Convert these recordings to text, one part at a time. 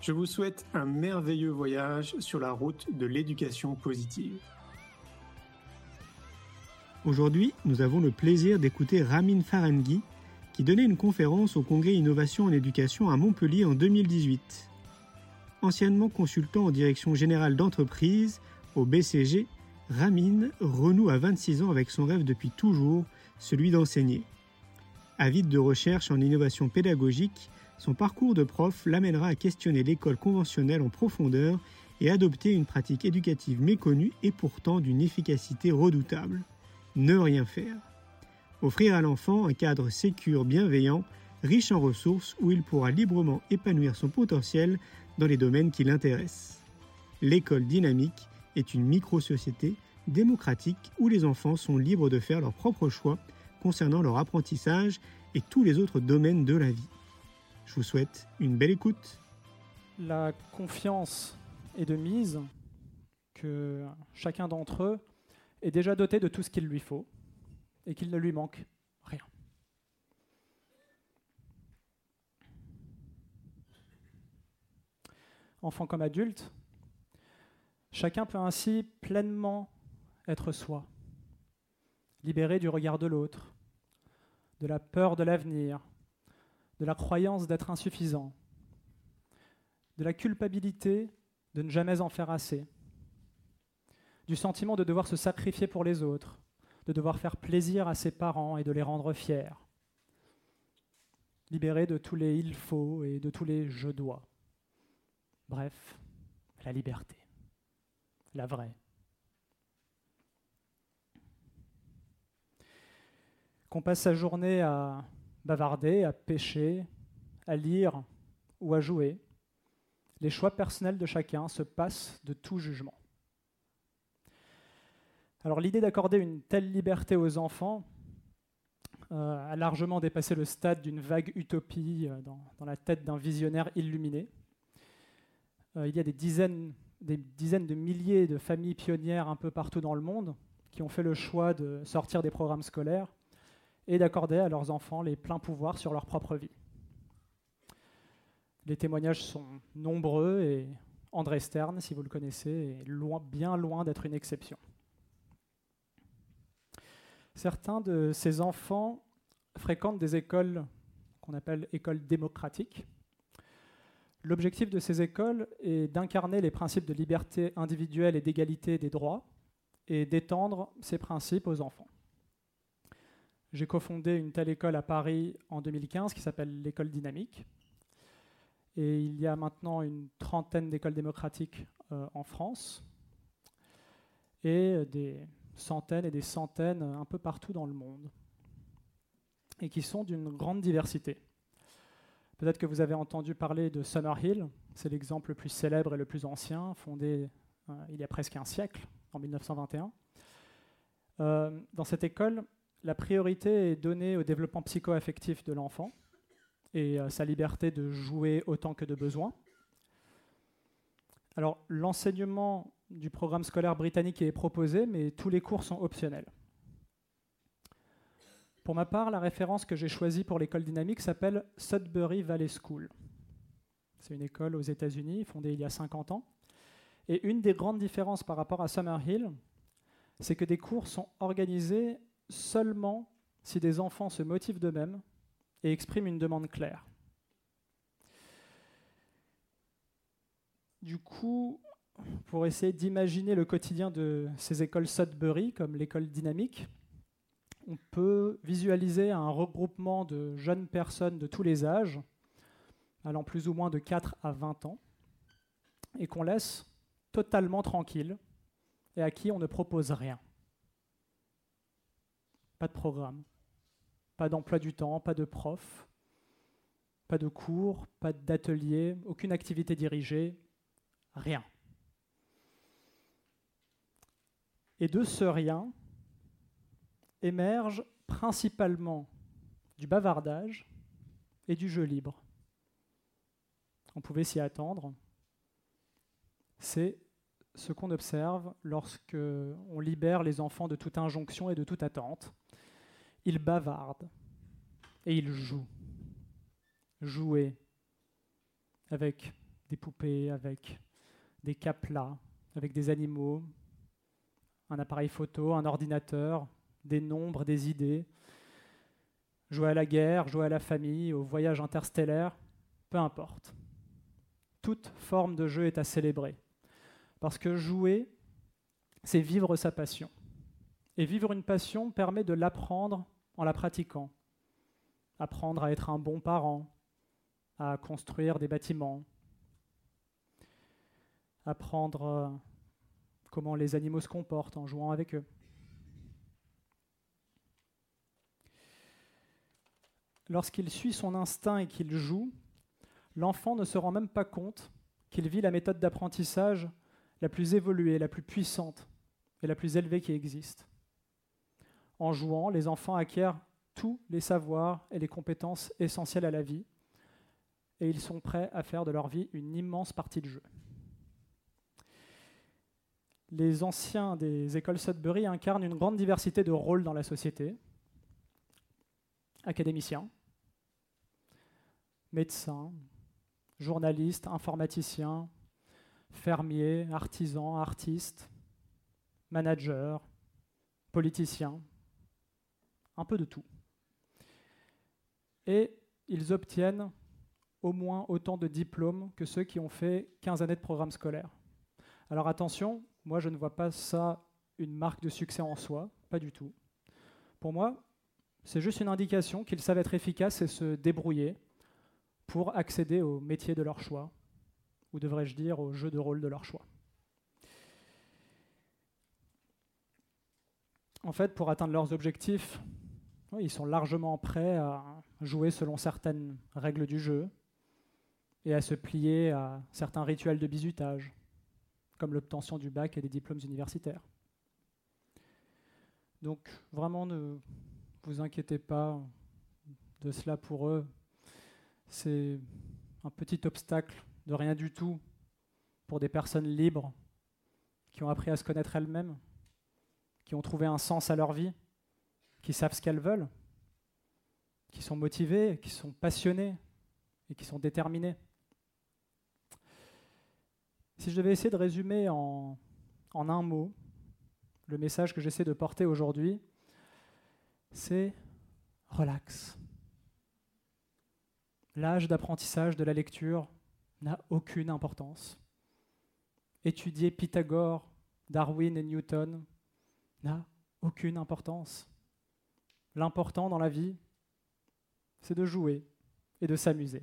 Je vous souhaite un merveilleux voyage sur la route de l'éducation positive. Aujourd'hui, nous avons le plaisir d'écouter Ramin Farenghi, qui donnait une conférence au Congrès Innovation en éducation à Montpellier en 2018. Anciennement consultant en direction générale d'entreprise au BCG, Ramin renoue à 26 ans avec son rêve depuis toujours, celui d'enseigner. Avide de recherche en innovation pédagogique, son parcours de prof l'amènera à questionner l'école conventionnelle en profondeur et adopter une pratique éducative méconnue et pourtant d'une efficacité redoutable. Ne rien faire. Offrir à l'enfant un cadre sécure, bienveillant, riche en ressources où il pourra librement épanouir son potentiel dans les domaines qui l'intéressent. L'école dynamique est une micro-société démocratique où les enfants sont libres de faire leurs propres choix concernant leur apprentissage et tous les autres domaines de la vie. Je vous souhaite une belle écoute. La confiance est de mise que chacun d'entre eux est déjà doté de tout ce qu'il lui faut et qu'il ne lui manque rien. Enfant comme adulte, Chacun peut ainsi pleinement être soi, libéré du regard de l'autre, de la peur de l'avenir, de la croyance d'être insuffisant, de la culpabilité de ne jamais en faire assez, du sentiment de devoir se sacrifier pour les autres, de devoir faire plaisir à ses parents et de les rendre fiers, libéré de tous les il faut et de tous les je dois. Bref, la liberté la vraie. Qu'on passe sa journée à bavarder, à pêcher, à lire ou à jouer, les choix personnels de chacun se passent de tout jugement. Alors l'idée d'accorder une telle liberté aux enfants euh, a largement dépassé le stade d'une vague utopie euh, dans, la tête d'un visionnaire illuminé. Euh, il y a des dizaines des dizaines de milliers de familles pionnières un peu partout dans le monde qui ont fait le choix de sortir des programmes scolaires et d'accorder à leurs enfants les pleins pouvoirs sur leur propre vie. Les témoignages sont nombreux et André Stern, si vous le connaissez, est bien loin d'être une exception. Certains de ces enfants fréquentent des écoles qu'on appelle écoles démocratiques, L'objectif de ces écoles est d'incarner les principes de liberté individuelle et d'égalité des droits et d'étendre ces principes aux enfants. J'ai cofondé une telle école à Paris en 2015 qui s'appelle l'école dynamique. Et il y a maintenant une trentaine d'écoles démocratiques euh, en France et des centaines et des centaines un peu partout dans le monde et qui sont d'une grande diversité. Peut-être que vous avez entendu parler de Summerhill, c'est l'exemple le plus célèbre et le plus ancien, fondé euh, il y a presque un siècle, en 1921. Euh, dans cette école, la priorité est donnée au développement psycho-affectif de l'enfant et à sa liberté de jouer autant que de besoin. Alors, l'enseignement du programme scolaire britannique est proposé, mais tous les cours sont optionnels. Pour ma part, la référence que j'ai choisie pour l'école dynamique s'appelle Sudbury Valley School. C'est une école aux États-Unis, fondée il y a 50 ans. Et une des grandes différences par rapport à Summerhill, c'est que des cours sont organisés seulement si des enfants se motivent d'eux-mêmes et expriment une demande claire. Du coup, pour essayer d'imaginer le quotidien de ces écoles Sudbury, comme l'école dynamique, on peut visualiser un regroupement de jeunes personnes de tous les âges, allant plus ou moins de 4 à 20 ans, et qu'on laisse totalement tranquille et à qui on ne propose rien. Pas de programme, pas d'emploi du temps, pas de prof, pas de cours, pas d'atelier, aucune activité dirigée, rien. Et de ce rien émerge principalement du bavardage et du jeu libre. On pouvait s'y attendre. C'est ce qu'on observe lorsque on libère les enfants de toute injonction et de toute attente. Ils bavardent et ils jouent. Jouer avec des poupées, avec des caplas, avec des animaux, un appareil photo, un ordinateur, des nombres, des idées. Jouer à la guerre, jouer à la famille, au voyage interstellaire, peu importe. Toute forme de jeu est à célébrer. Parce que jouer, c'est vivre sa passion. Et vivre une passion permet de l'apprendre en la pratiquant. Apprendre à être un bon parent, à construire des bâtiments, apprendre euh, comment les animaux se comportent en jouant avec eux. Lorsqu'il suit son instinct et qu'il joue, l'enfant ne se rend même pas compte qu'il vit la méthode d'apprentissage la plus évoluée, la plus puissante et la plus élevée qui existe. En jouant, les enfants acquièrent tous les savoirs et les compétences essentielles à la vie, et ils sont prêts à faire de leur vie une immense partie de jeu. Les anciens des écoles Sudbury incarnent une grande diversité de rôles dans la société. Académiciens, médecins, journalistes, informaticiens, fermiers, artisans, artistes, managers, politiciens, un peu de tout. Et ils obtiennent au moins autant de diplômes que ceux qui ont fait 15 années de programme scolaire. Alors attention, moi je ne vois pas ça une marque de succès en soi, pas du tout. Pour moi, c'est juste une indication qu'ils savent être efficaces et se débrouiller pour accéder au métier de leur choix, ou devrais-je dire au jeu de rôle de leur choix. En fait, pour atteindre leurs objectifs, ils sont largement prêts à jouer selon certaines règles du jeu et à se plier à certains rituels de bizutage, comme l'obtention du bac et des diplômes universitaires. Donc vraiment, ne vous inquiétez pas de cela pour eux. C'est un petit obstacle de rien du tout pour des personnes libres qui ont appris à se connaître elles-mêmes, qui ont trouvé un sens à leur vie, qui savent ce qu'elles veulent, qui sont motivées, qui sont passionnées et qui sont déterminées. Si je devais essayer de résumer en, un mot le message que j'essaie de porter aujourd'hui, c'est relax. L'âge d'apprentissage de la lecture n'a aucune importance. Étudier Pythagore, Darwin et Newton n'a aucune importance. L'important dans la vie, c'est de jouer et de s'amuser.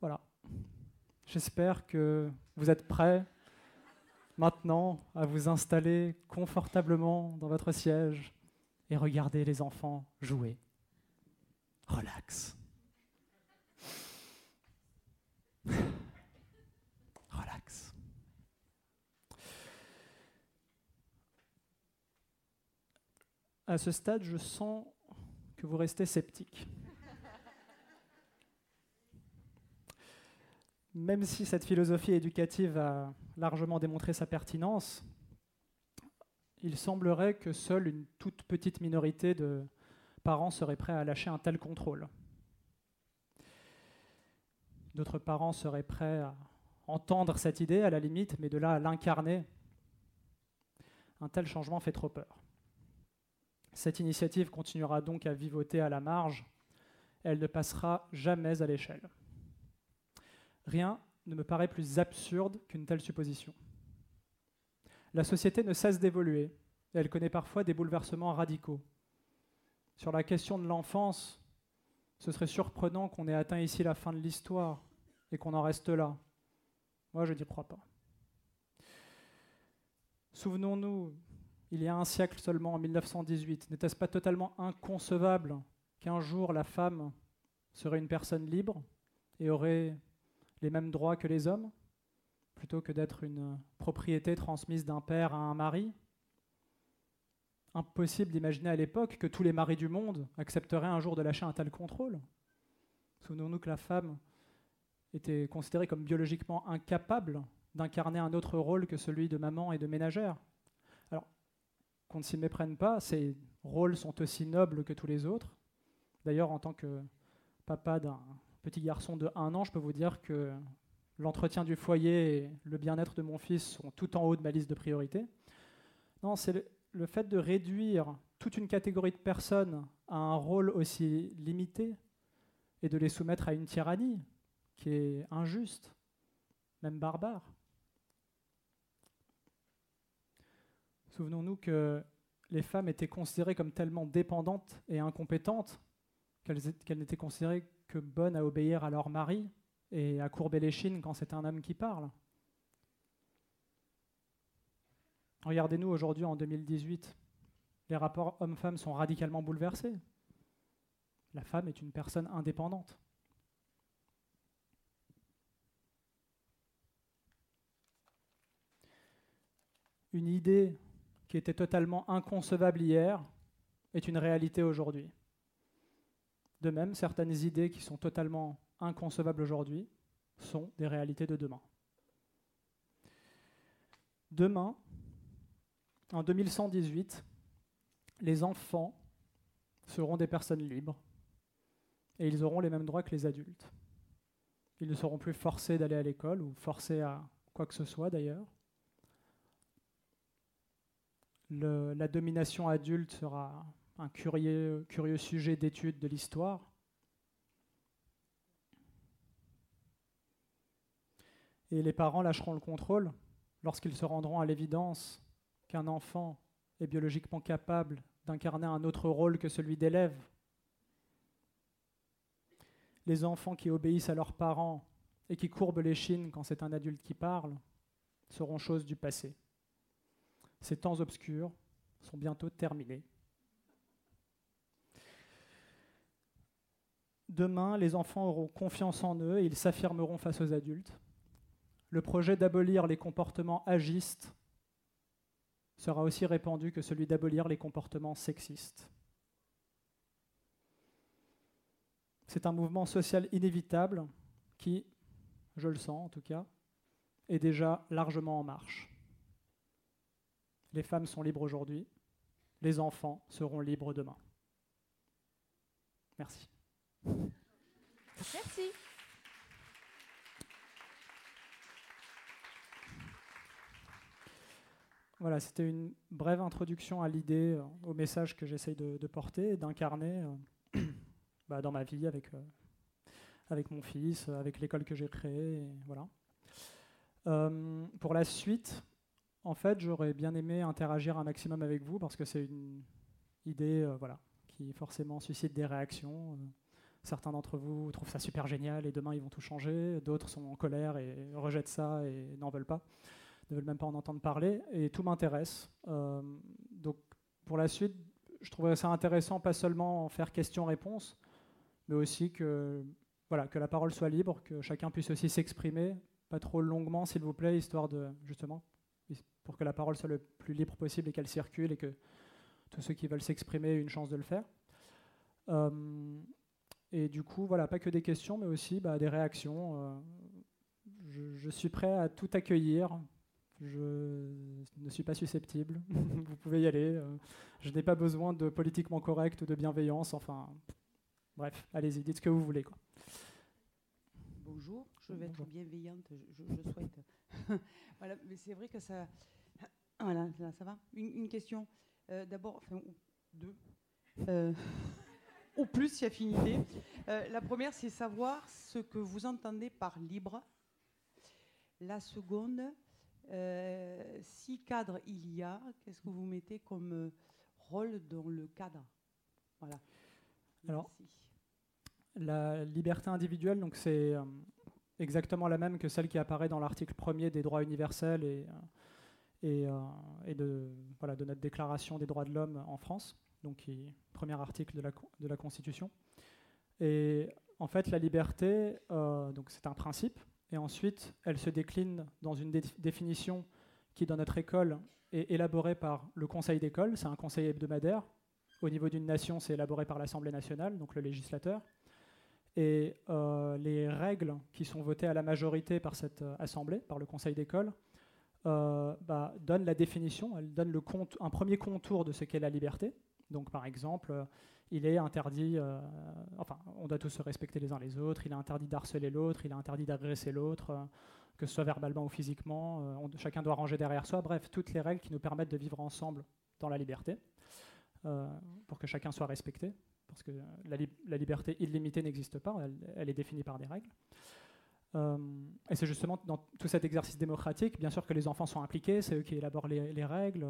Voilà. J'espère que vous êtes prêts maintenant à vous installer confortablement dans votre siège et regarder les enfants jouer. Relax. À ce stade, je sens que vous restez sceptique. Même si cette philosophie éducative a largement démontré sa pertinence, il semblerait que seule une toute petite minorité de parents serait prêts à lâcher un tel contrôle. D'autres parents seraient prêts à entendre cette idée à la limite, mais de là à l'incarner, un tel changement fait trop peur. Cette initiative continuera donc à vivoter à la marge, elle ne passera jamais à l'échelle. Rien ne me paraît plus absurde qu'une telle supposition. La société ne cesse d'évoluer elle connaît parfois des bouleversements radicaux. Sur la question de l'enfance, ce serait surprenant qu'on ait atteint ici la fin de l'histoire et qu'on en reste là. Moi, je n'y crois pas. Souvenons-nous, il y a un siècle seulement, en 1918, n'était-ce pas totalement inconcevable qu'un jour la femme serait une personne libre et aurait les mêmes droits que les hommes, plutôt que d'être une propriété transmise d'un père à un mari? Impossible d'imaginer à l'époque que tous les maris du monde accepteraient un jour de lâcher un tel contrôle. Souvenons-nous que la femme était considérée comme biologiquement incapable d'incarner un autre rôle que celui de maman et de ménagère. Qu'on ne s'y méprenne pas, ces rôles sont aussi nobles que tous les autres. D'ailleurs, en tant que papa d'un petit garçon de 1 an, je peux vous dire que l'entretien du foyer et le bien-être de mon fils sont tout en haut de ma liste de priorités. Non, c'est le fait de réduire toute une catégorie de personnes à un rôle aussi limité et de les soumettre à une tyrannie qui est injuste, même barbare. Souvenons-nous que les femmes étaient considérées comme tellement dépendantes et incompétentes qu'elles n'étaient considérées que bonnes à obéir à leur mari et à courber les chines quand c'est un homme qui parle. Regardez-nous aujourd'hui en 2018. Les rapports hommes-femmes sont radicalement bouleversés. La femme est une personne indépendante. Une idée qui était totalement inconcevable hier est une réalité aujourd'hui. De même, certaines idées qui sont totalement inconcevables aujourd'hui sont des réalités de demain. Demain, en 2118, les enfants seront des personnes libres et ils auront les mêmes droits que les adultes. Ils ne seront plus forcés d'aller à l'école ou forcés à quoi que ce soit d'ailleurs. La domination adulte sera un curieux, curieux sujet d'étude de l'histoire. Et les parents lâcheront le contrôle lorsqu'ils se rendront à l'évidence qu'un enfant est biologiquement capable d'incarner un autre rôle que celui d'élève. Les enfants qui obéissent à leurs parents et qui courbent les chines quand c'est un adulte qui parle seront choses du passé. Ces temps obscurs sont bientôt terminés. Demain, les enfants auront confiance en eux et ils s'affirmeront face aux adultes. Le projet d'abolir les comportements agistes sera aussi répandu que celui d'abolir les comportements sexistes. C'est un mouvement social inévitable qui, je le sens en tout cas, est déjà largement en marche. Les femmes sont libres aujourd'hui, les enfants seront libres demain. Merci. Merci. Voilà, c'était une brève introduction à l'idée, euh, au message que j'essaye de, porter et d'incarner euh, bah, dans ma vie avec, euh, avec mon fils, avec l'école que j'ai créée. voilà. pour la suite, en fait, j'aurais bien aimé interagir un maximum avec vous parce que c'est une idée voilà, qui forcément suscite des réactions. Certains d'entre vous trouvent ça super génial et demain ils vont tout changer. D'autres sont en colère et rejettent ça et n'en veulent pas ne veulent même pas en entendre parler, et tout m'intéresse. Euh, donc pour la suite, je trouverais ça intéressant, pas seulement en faire question-réponse, mais aussi que, voilà, que la parole soit libre, que chacun puisse aussi s'exprimer, pas trop longuement s'il vous plaît, histoire de, justement, pour que la parole soit le plus libre possible et qu'elle circule et que tous ceux qui veulent s'exprimer aient une chance de le faire. Euh, et du coup, voilà, pas que des questions, mais aussi bah, des réactions. Euh, je, suis prêt à tout accueillir, je ne suis pas susceptible. Vous pouvez y aller. Euh, je n'ai pas besoin de politiquement correct ou de bienveillance. Enfin, bref, allez-y, dites ce que vous voulez. Quoi. Bonjour, je vais être bienveillante, je, souhaite. voilà, mais c'est vrai que ça. Voilà, là, ça va. Une, question. Euh, d'abord, enfin, deux. Euh, ou plus si affinité. la première, c'est savoir ce que vous entendez par libre La seconde, euh, si cadre il y a, qu'est-ce que vous mettez comme euh, rôle dans le cadre? Voilà. Alors, la liberté individuelle, donc c'est euh, exactement la même que celle qui apparaît dans l'article 1er des droits universels et, et, et de, voilà, de notre déclaration des droits de l'homme en France, donc premier article de la, de la Constitution. Et en fait, la liberté, donc c'est un principe, et ensuite, elle se décline dans une définition qui, dans notre école, est élaborée par le conseil d'école. C'est un conseil hebdomadaire. Au niveau d'une nation, c'est élaboré par l'Assemblée nationale, donc le législateur. Et euh, les règles qui sont votées à la majorité par cette euh, assemblée, par le conseil d'école, euh, bah, donnent la définition, elles donnent le un premier contour de ce qu'est la liberté. Donc, par exemple, il est interdit, euh, enfin, on doit tous se respecter les uns les autres, il est interdit d'harceler l'autre, il est interdit d'agresser l'autre, euh, que ce soit verbalement ou physiquement, euh, chacun doit ranger derrière soi, bref, toutes les règles qui nous permettent de vivre ensemble dans la liberté, pour que chacun soit respecté, parce que la, liberté illimitée n'existe pas, elle, est définie par des règles. Et c'est justement dans tout cet exercice démocratique, bien sûr que les enfants sont impliqués, c'est eux qui élaborent les, règles.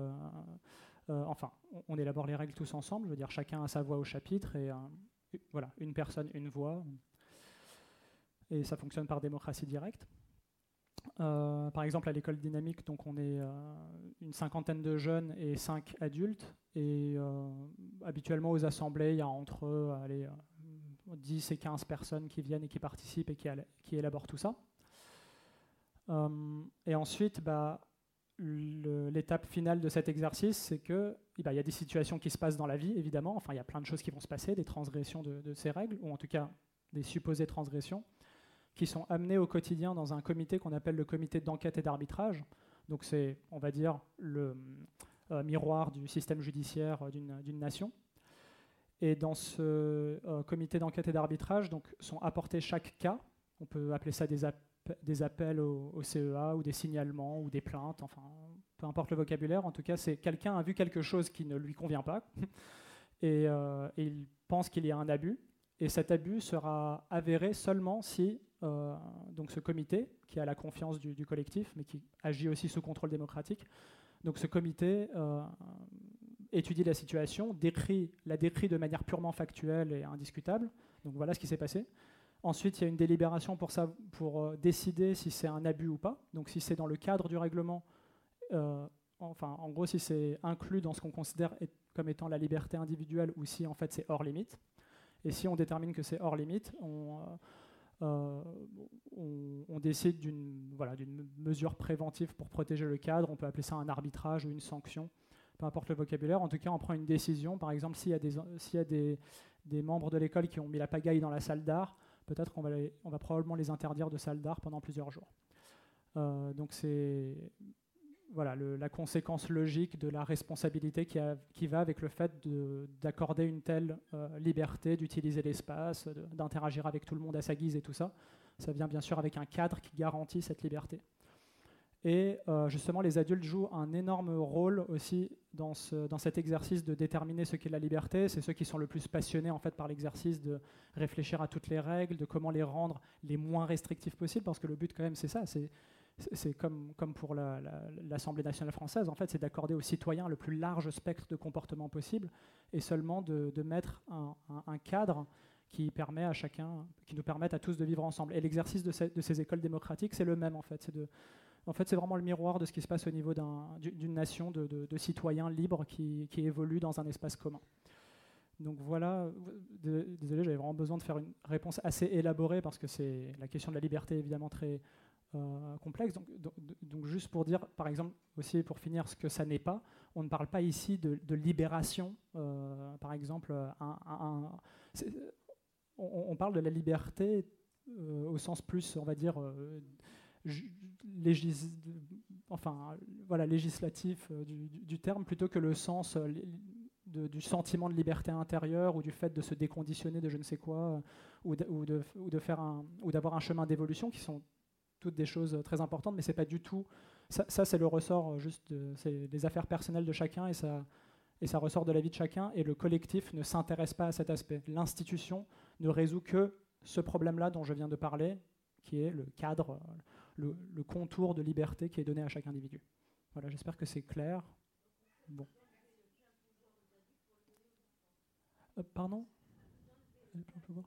Euh, enfin, on, élabore les règles tous ensemble, je veux dire, chacun a sa voix au chapitre, et voilà, une personne, une voix. Et ça fonctionne par démocratie directe. Euh, par exemple, à l'école dynamique, donc on est euh, une cinquantaine de jeunes et cinq adultes. Et habituellement, aux assemblées, il y a entre allez, 10 et 15 personnes qui viennent et qui participent et qui, élaborent tout ça. et ensuite, bah, l'étape finale de cet exercice, c'est que eh ben, y a des situations qui se passent dans la vie, évidemment. Enfin, il y a plein de choses qui vont se passer, des transgressions de, ces règles, ou en tout cas des supposées transgressions, qui sont amenées au quotidien dans un comité qu'on appelle le comité d'enquête et d'arbitrage. Donc c'est, on va dire, le euh, miroir du système judiciaire d'une nation. Et dans ce euh, comité d'enquête et d'arbitrage, donc sont apportés chaque cas. On peut appeler ça des, des appels au, CEA ou des signalements ou des plaintes, enfin peu importe le vocabulaire, en tout cas c'est quelqu'un a vu quelque chose qui ne lui convient pas euh, et, il pense qu'il y a un abus et cet abus sera avéré seulement si euh, donc ce comité qui a la confiance du, collectif mais qui agit aussi sous contrôle démocratique, donc ce comité étudie la situation, décrit, la décrit de manière purement factuelle et indiscutable. Donc voilà ce qui s'est passé. Ensuite, il y a une délibération pour, ça, pour euh, décider si c'est un abus ou pas. Donc si c'est dans le cadre du règlement, euh, enfin en gros si c'est inclus dans ce qu'on considère comme étant la liberté individuelle ou si en fait c'est hors limite. Et si on détermine que c'est hors limite, on, euh, décide d'une voilà, mesure préventive pour protéger le cadre. On peut appeler ça un arbitrage ou une sanction, peu importe le vocabulaire. En tout cas, on prend une décision. Par exemple, s'il y a des, y a des, membres de l'école qui ont mis la pagaille dans la salle d'art, peut-être qu'on va, on va probablement les interdire de salle d'art pendant plusieurs jours. Euh, donc c'est voilà, la conséquence logique de la responsabilité qui, qui va avec le fait d'accorder une telle euh, liberté, d'utiliser l'espace, d'interagir avec tout le monde à sa guise et tout ça. Ça vient bien sûr avec un cadre qui garantit cette liberté. Et euh, justement, les adultes jouent un énorme rôle aussi dans, ce, dans cet exercice de déterminer ce qu'est la liberté. C'est ceux qui sont le plus passionnés en fait par l'exercice de réfléchir à toutes les règles, de comment les rendre les moins restrictives possibles, parce que le but quand même c'est ça, c'est comme, pour l'Assemblée nationale française, en fait, c'est d'accorder aux citoyens le plus large spectre de comportement possible et seulement de, mettre un, cadre qui permet à chacun, qui nous permette à tous de vivre ensemble. Et l'exercice de, ces écoles démocratiques, c'est le même en fait, en fait, c'est vraiment le miroir de ce qui se passe au niveau d'une nation de, citoyens libres qui, qui évoluent dans un espace commun. Donc voilà, désolé, j'avais vraiment besoin de faire une réponse assez élaborée parce que c'est la question de la liberté évidemment très euh, complexe. Donc, juste pour dire, par exemple, aussi pour finir, ce que ça n'est pas, on ne parle pas ici de, libération. Euh, par exemple, on, parle de la liberté euh, au sens plus, on va dire, enfin, voilà, législatif euh, du, terme plutôt que le sens euh, du sentiment de liberté intérieure ou du fait de se déconditionner de je ne sais quoi euh, ou, de, ou, de, un, d'avoir un chemin d'évolution qui sont toutes des choses très importantes, mais c'est pas du tout. Ça, c'est le ressort juste c'est des affaires personnelles de chacun et ça, et ça ressort de la vie de chacun. Et le collectif ne s'intéresse pas à cet aspect. L'institution ne résout que ce problème-là dont je viens de parler, qui est le cadre, le, contour de liberté qui est donné à chaque individu. Voilà, j'espère que c'est clair. Bon. Euh, pardon? Euh,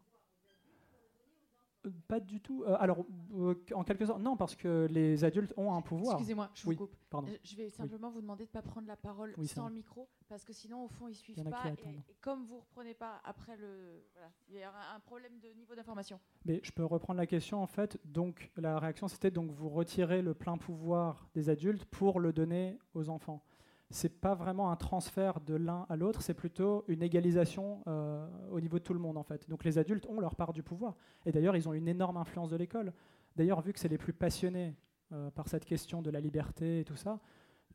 pas du tout. Euh, alors, euh, en quelque sorte, non, parce que les adultes ont un pouvoir. Excusez-moi, je vous coupe. Pardon. Je vais simplement vous demander de ne pas prendre la parole sans le micro, parce que sinon, au fond, ils ne suivent pas. Et, comme vous ne reprenez pas après le. Voilà, il y a un problème de niveau d'information. Mais je peux reprendre la question, en fait. Donc, la réaction, c'était donc vous retirez le plein pouvoir des adultes pour le donner aux enfants c'est pas vraiment un transfert de l'un à l'autre, c'est plutôt une égalisation euh, au niveau de tout le monde en fait. Donc les adultes ont leur part du pouvoir. Et d'ailleurs, ils ont une énorme influence de l'école. D'ailleurs, vu que c'est les plus passionnés euh, par cette question de la liberté et tout ça,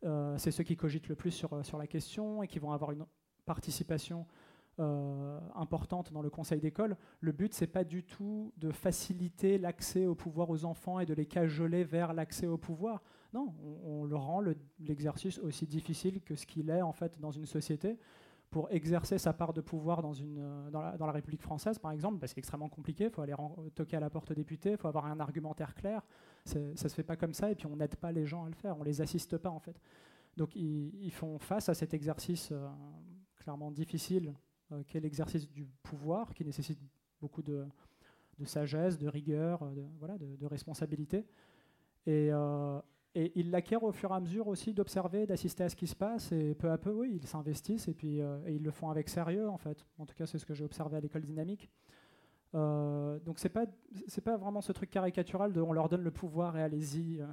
euh, c'est ceux qui cogitent le plus sur, sur la question et qui vont avoir une participation importante dans le conseil d'école. Le but, c'est pas du tout de faciliter l'accès au pouvoir aux enfants et de les cajoler vers l'accès au pouvoir. On, le rend l'exercice aussi difficile que ce qu'il est en fait dans une société. Pour exercer sa part de pouvoir dans, euh, la, République française, par exemple, bah, c'est extrêmement compliqué. Il faut aller toquer à la porte député, il faut avoir un argumentaire clair. Ça ne se fait pas comme ça, et puis on n'aide pas les gens à le faire, on les assiste pas en fait. Donc ils, font face à cet exercice euh, clairement difficile, euh, qui est l'exercice du pouvoir, qui nécessite beaucoup de, sagesse, de rigueur, de, responsabilité. Et ils l'acquièrent au fur et à mesure aussi d'observer, d'assister à ce qui se passe. Et peu à peu, oui, ils s'investissent et puis euh, ils le font avec sérieux, en fait. En tout cas, c'est ce que j'ai observé à l'école dynamique. Euh, donc c'est pas pas vraiment ce truc caricatural de on leur donne le pouvoir et allez-y. Euh,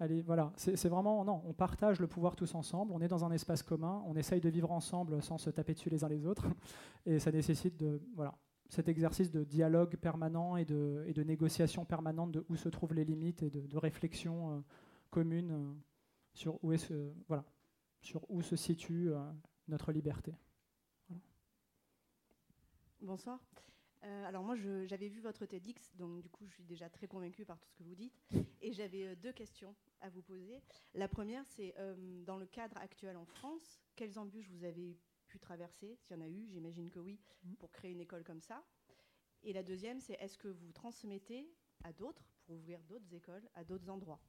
allez, voilà, c'est vraiment non, on partage le pouvoir tous ensemble. On est dans un espace commun. On essaye de vivre ensemble sans se taper dessus les uns les autres. Et ça nécessite de voilà cet exercice de dialogue permanent et de, et de négociation permanente de où se trouvent les limites et de réflexion commune euh, sur où, est voilà, sur où se situe euh, notre liberté. Bonsoir. Euh, alors moi, j'avais vu votre TEDx, donc du coup, je suis déjà très convaincue par tout ce que vous dites. Et j'avais deux questions à vous poser. La première, c'est dans le cadre actuel en France, quelles embûches vous avez pu traverser? S'il y en a eu, j'imagine que oui, mmh. pour créer une école comme ça. Et la deuxième, c'est est-ce que vous transmettez à d'autres, pour ouvrir d'autres écoles, à d'autres endroits?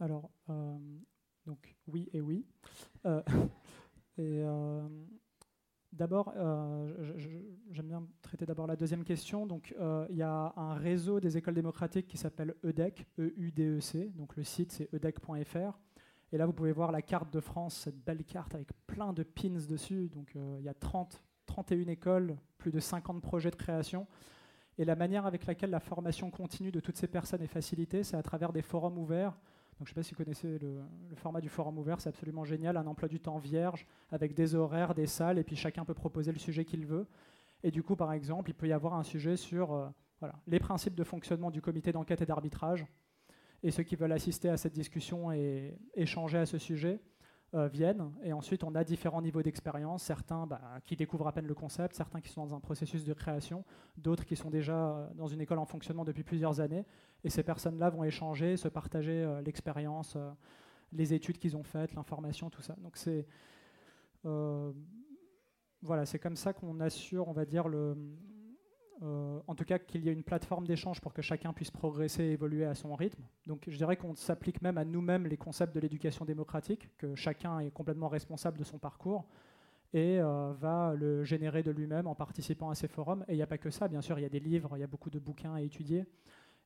Alors, euh, donc oui et oui. Euh, et euh, d'abord, j'aime bien traiter d'abord la deuxième question. Donc, il y a un réseau des écoles démocratiques qui s'appelle EDEC, E-U-D-E-C. Donc, le site c'est edec.fr. Et là, vous pouvez voir la carte de France, cette belle carte avec plein de pins dessus. Donc, il y a 30, 31 écoles, plus de 50 projets de création. Et la manière avec laquelle la formation continue de toutes ces personnes est facilitée, c'est à travers des forums ouverts donc, je ne sais pas si vous connaissez le, format du forum ouvert, c'est absolument génial, un emploi du temps vierge avec des horaires, des salles, et puis chacun peut proposer le sujet qu'il veut. Et du coup, par exemple, il peut y avoir un sujet sur euh, les principes de fonctionnement du comité d'enquête et d'arbitrage. Et ceux qui veulent assister à cette discussion et échanger à ce sujet, euh, viennent. Et ensuite, on a différents niveaux d'expérience. Certains bah, qui découvrent à peine le concept, certains qui sont dans un processus de création, d'autres qui sont déjà euh, dans une école en fonctionnement depuis plusieurs années. Et ces personnes-là vont échanger, se partager euh, l'expérience, les études qu'ils ont faites, l'information, tout ça. Donc c'est voilà, c'est comme ça qu'on assure, on va dire, le, euh, en tout cas qu'il y ait une plateforme d'échange pour que chacun puisse progresser et évoluer à son rythme. Donc je dirais qu'on s'applique même à nous-mêmes les concepts de l'éducation démocratique, que chacun est complètement responsable de son parcours et euh, va le générer de lui-même en participant à ces forums. Et il n'y a pas que ça, bien sûr, il y a des livres, il y a beaucoup de bouquins à étudier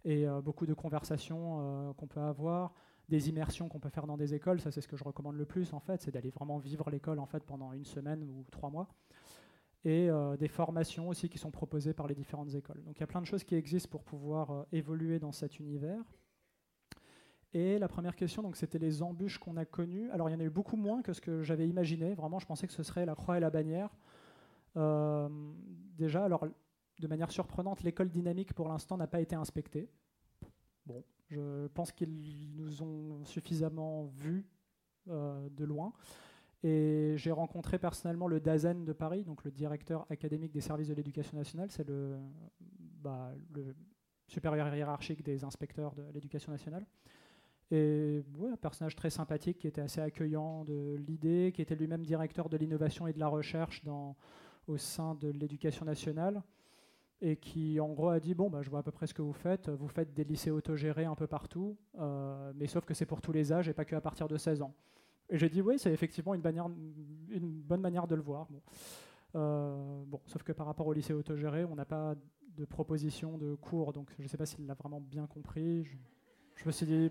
et euh, beaucoup de conversations qu'on peut avoir, des immersions qu'on peut faire dans des écoles. Ça, c'est ce que je recommande le plus, en fait, c'est d'aller vraiment vivre l'école en fait pendant une semaine ou trois mois et euh, des formations aussi qui sont proposées par les différentes écoles. Donc il y a plein de choses qui existent pour pouvoir euh, évoluer dans cet univers. Et la première question, donc c'était les embûches qu'on a connues. Alors il y en a eu beaucoup moins que ce que j'avais imaginé. Vraiment, je pensais que ce serait la croix et la bannière. Euh, déjà, alors de manière surprenante, l'école dynamique pour l'instant n'a pas été inspectée. Bon, je pense qu'ils nous ont suffisamment vus de loin. Et j'ai rencontré personnellement le DAZEN de Paris, donc le directeur académique des services de l'éducation nationale. C'est le, bah, le, supérieur hiérarchique des inspecteurs de l'éducation nationale. Et un personnage très sympathique qui était assez accueillant de l'idée, qui était lui-même directeur de l'innovation et de la recherche au sein de l'éducation nationale. et qui en gros a dit bon bah je vois à peu près ce que vous faites, vous faites des lycées autogérés un peu partout, euh, mais sauf que c'est pour tous les âges et pas que à partir de 16 ans. Et j'ai dit oui c'est effectivement une, bonne manière de le voir. Euh, bon, sauf que par rapport au lycée autogéré, on n'a pas de proposition de cours, donc je ne sais pas s'il l'a vraiment bien compris. Je, me suis dit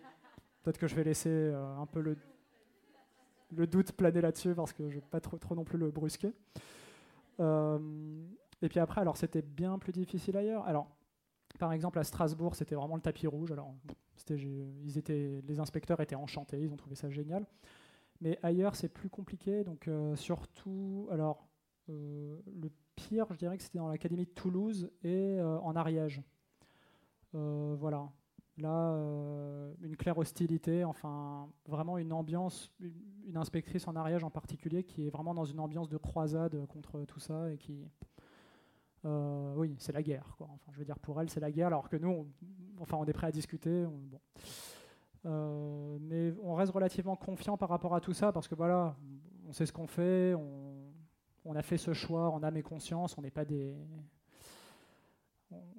peut-être que je vais laisser euh, un peu le, doute planer là-dessus parce que je ne vais pas trop, non plus le brusquer. Et puis après, alors c'était bien plus difficile ailleurs. Alors, par exemple, à Strasbourg, c'était vraiment le tapis rouge. Alors, ils étaient, les inspecteurs étaient enchantés, ils ont trouvé ça génial. Mais ailleurs, c'est plus compliqué. Donc, euh, surtout, alors, euh, le pire, je dirais que c'était dans l'académie de Toulouse et euh, en Ariège. voilà. Là, une claire hostilité, enfin, vraiment une ambiance, une, inspectrice en Ariège en particulier, qui est vraiment dans une ambiance de croisade contre tout ça et qui, oui, c'est la guerre. Quoi. Enfin, je veux dire, pour elle, c'est la guerre, alors que nous, on, enfin, on est prêt à discuter. Euh, mais on reste relativement confiant par rapport à tout ça, parce que voilà, on sait ce qu'on fait, on, a fait ce choix en âme et conscience, on n'est pas des.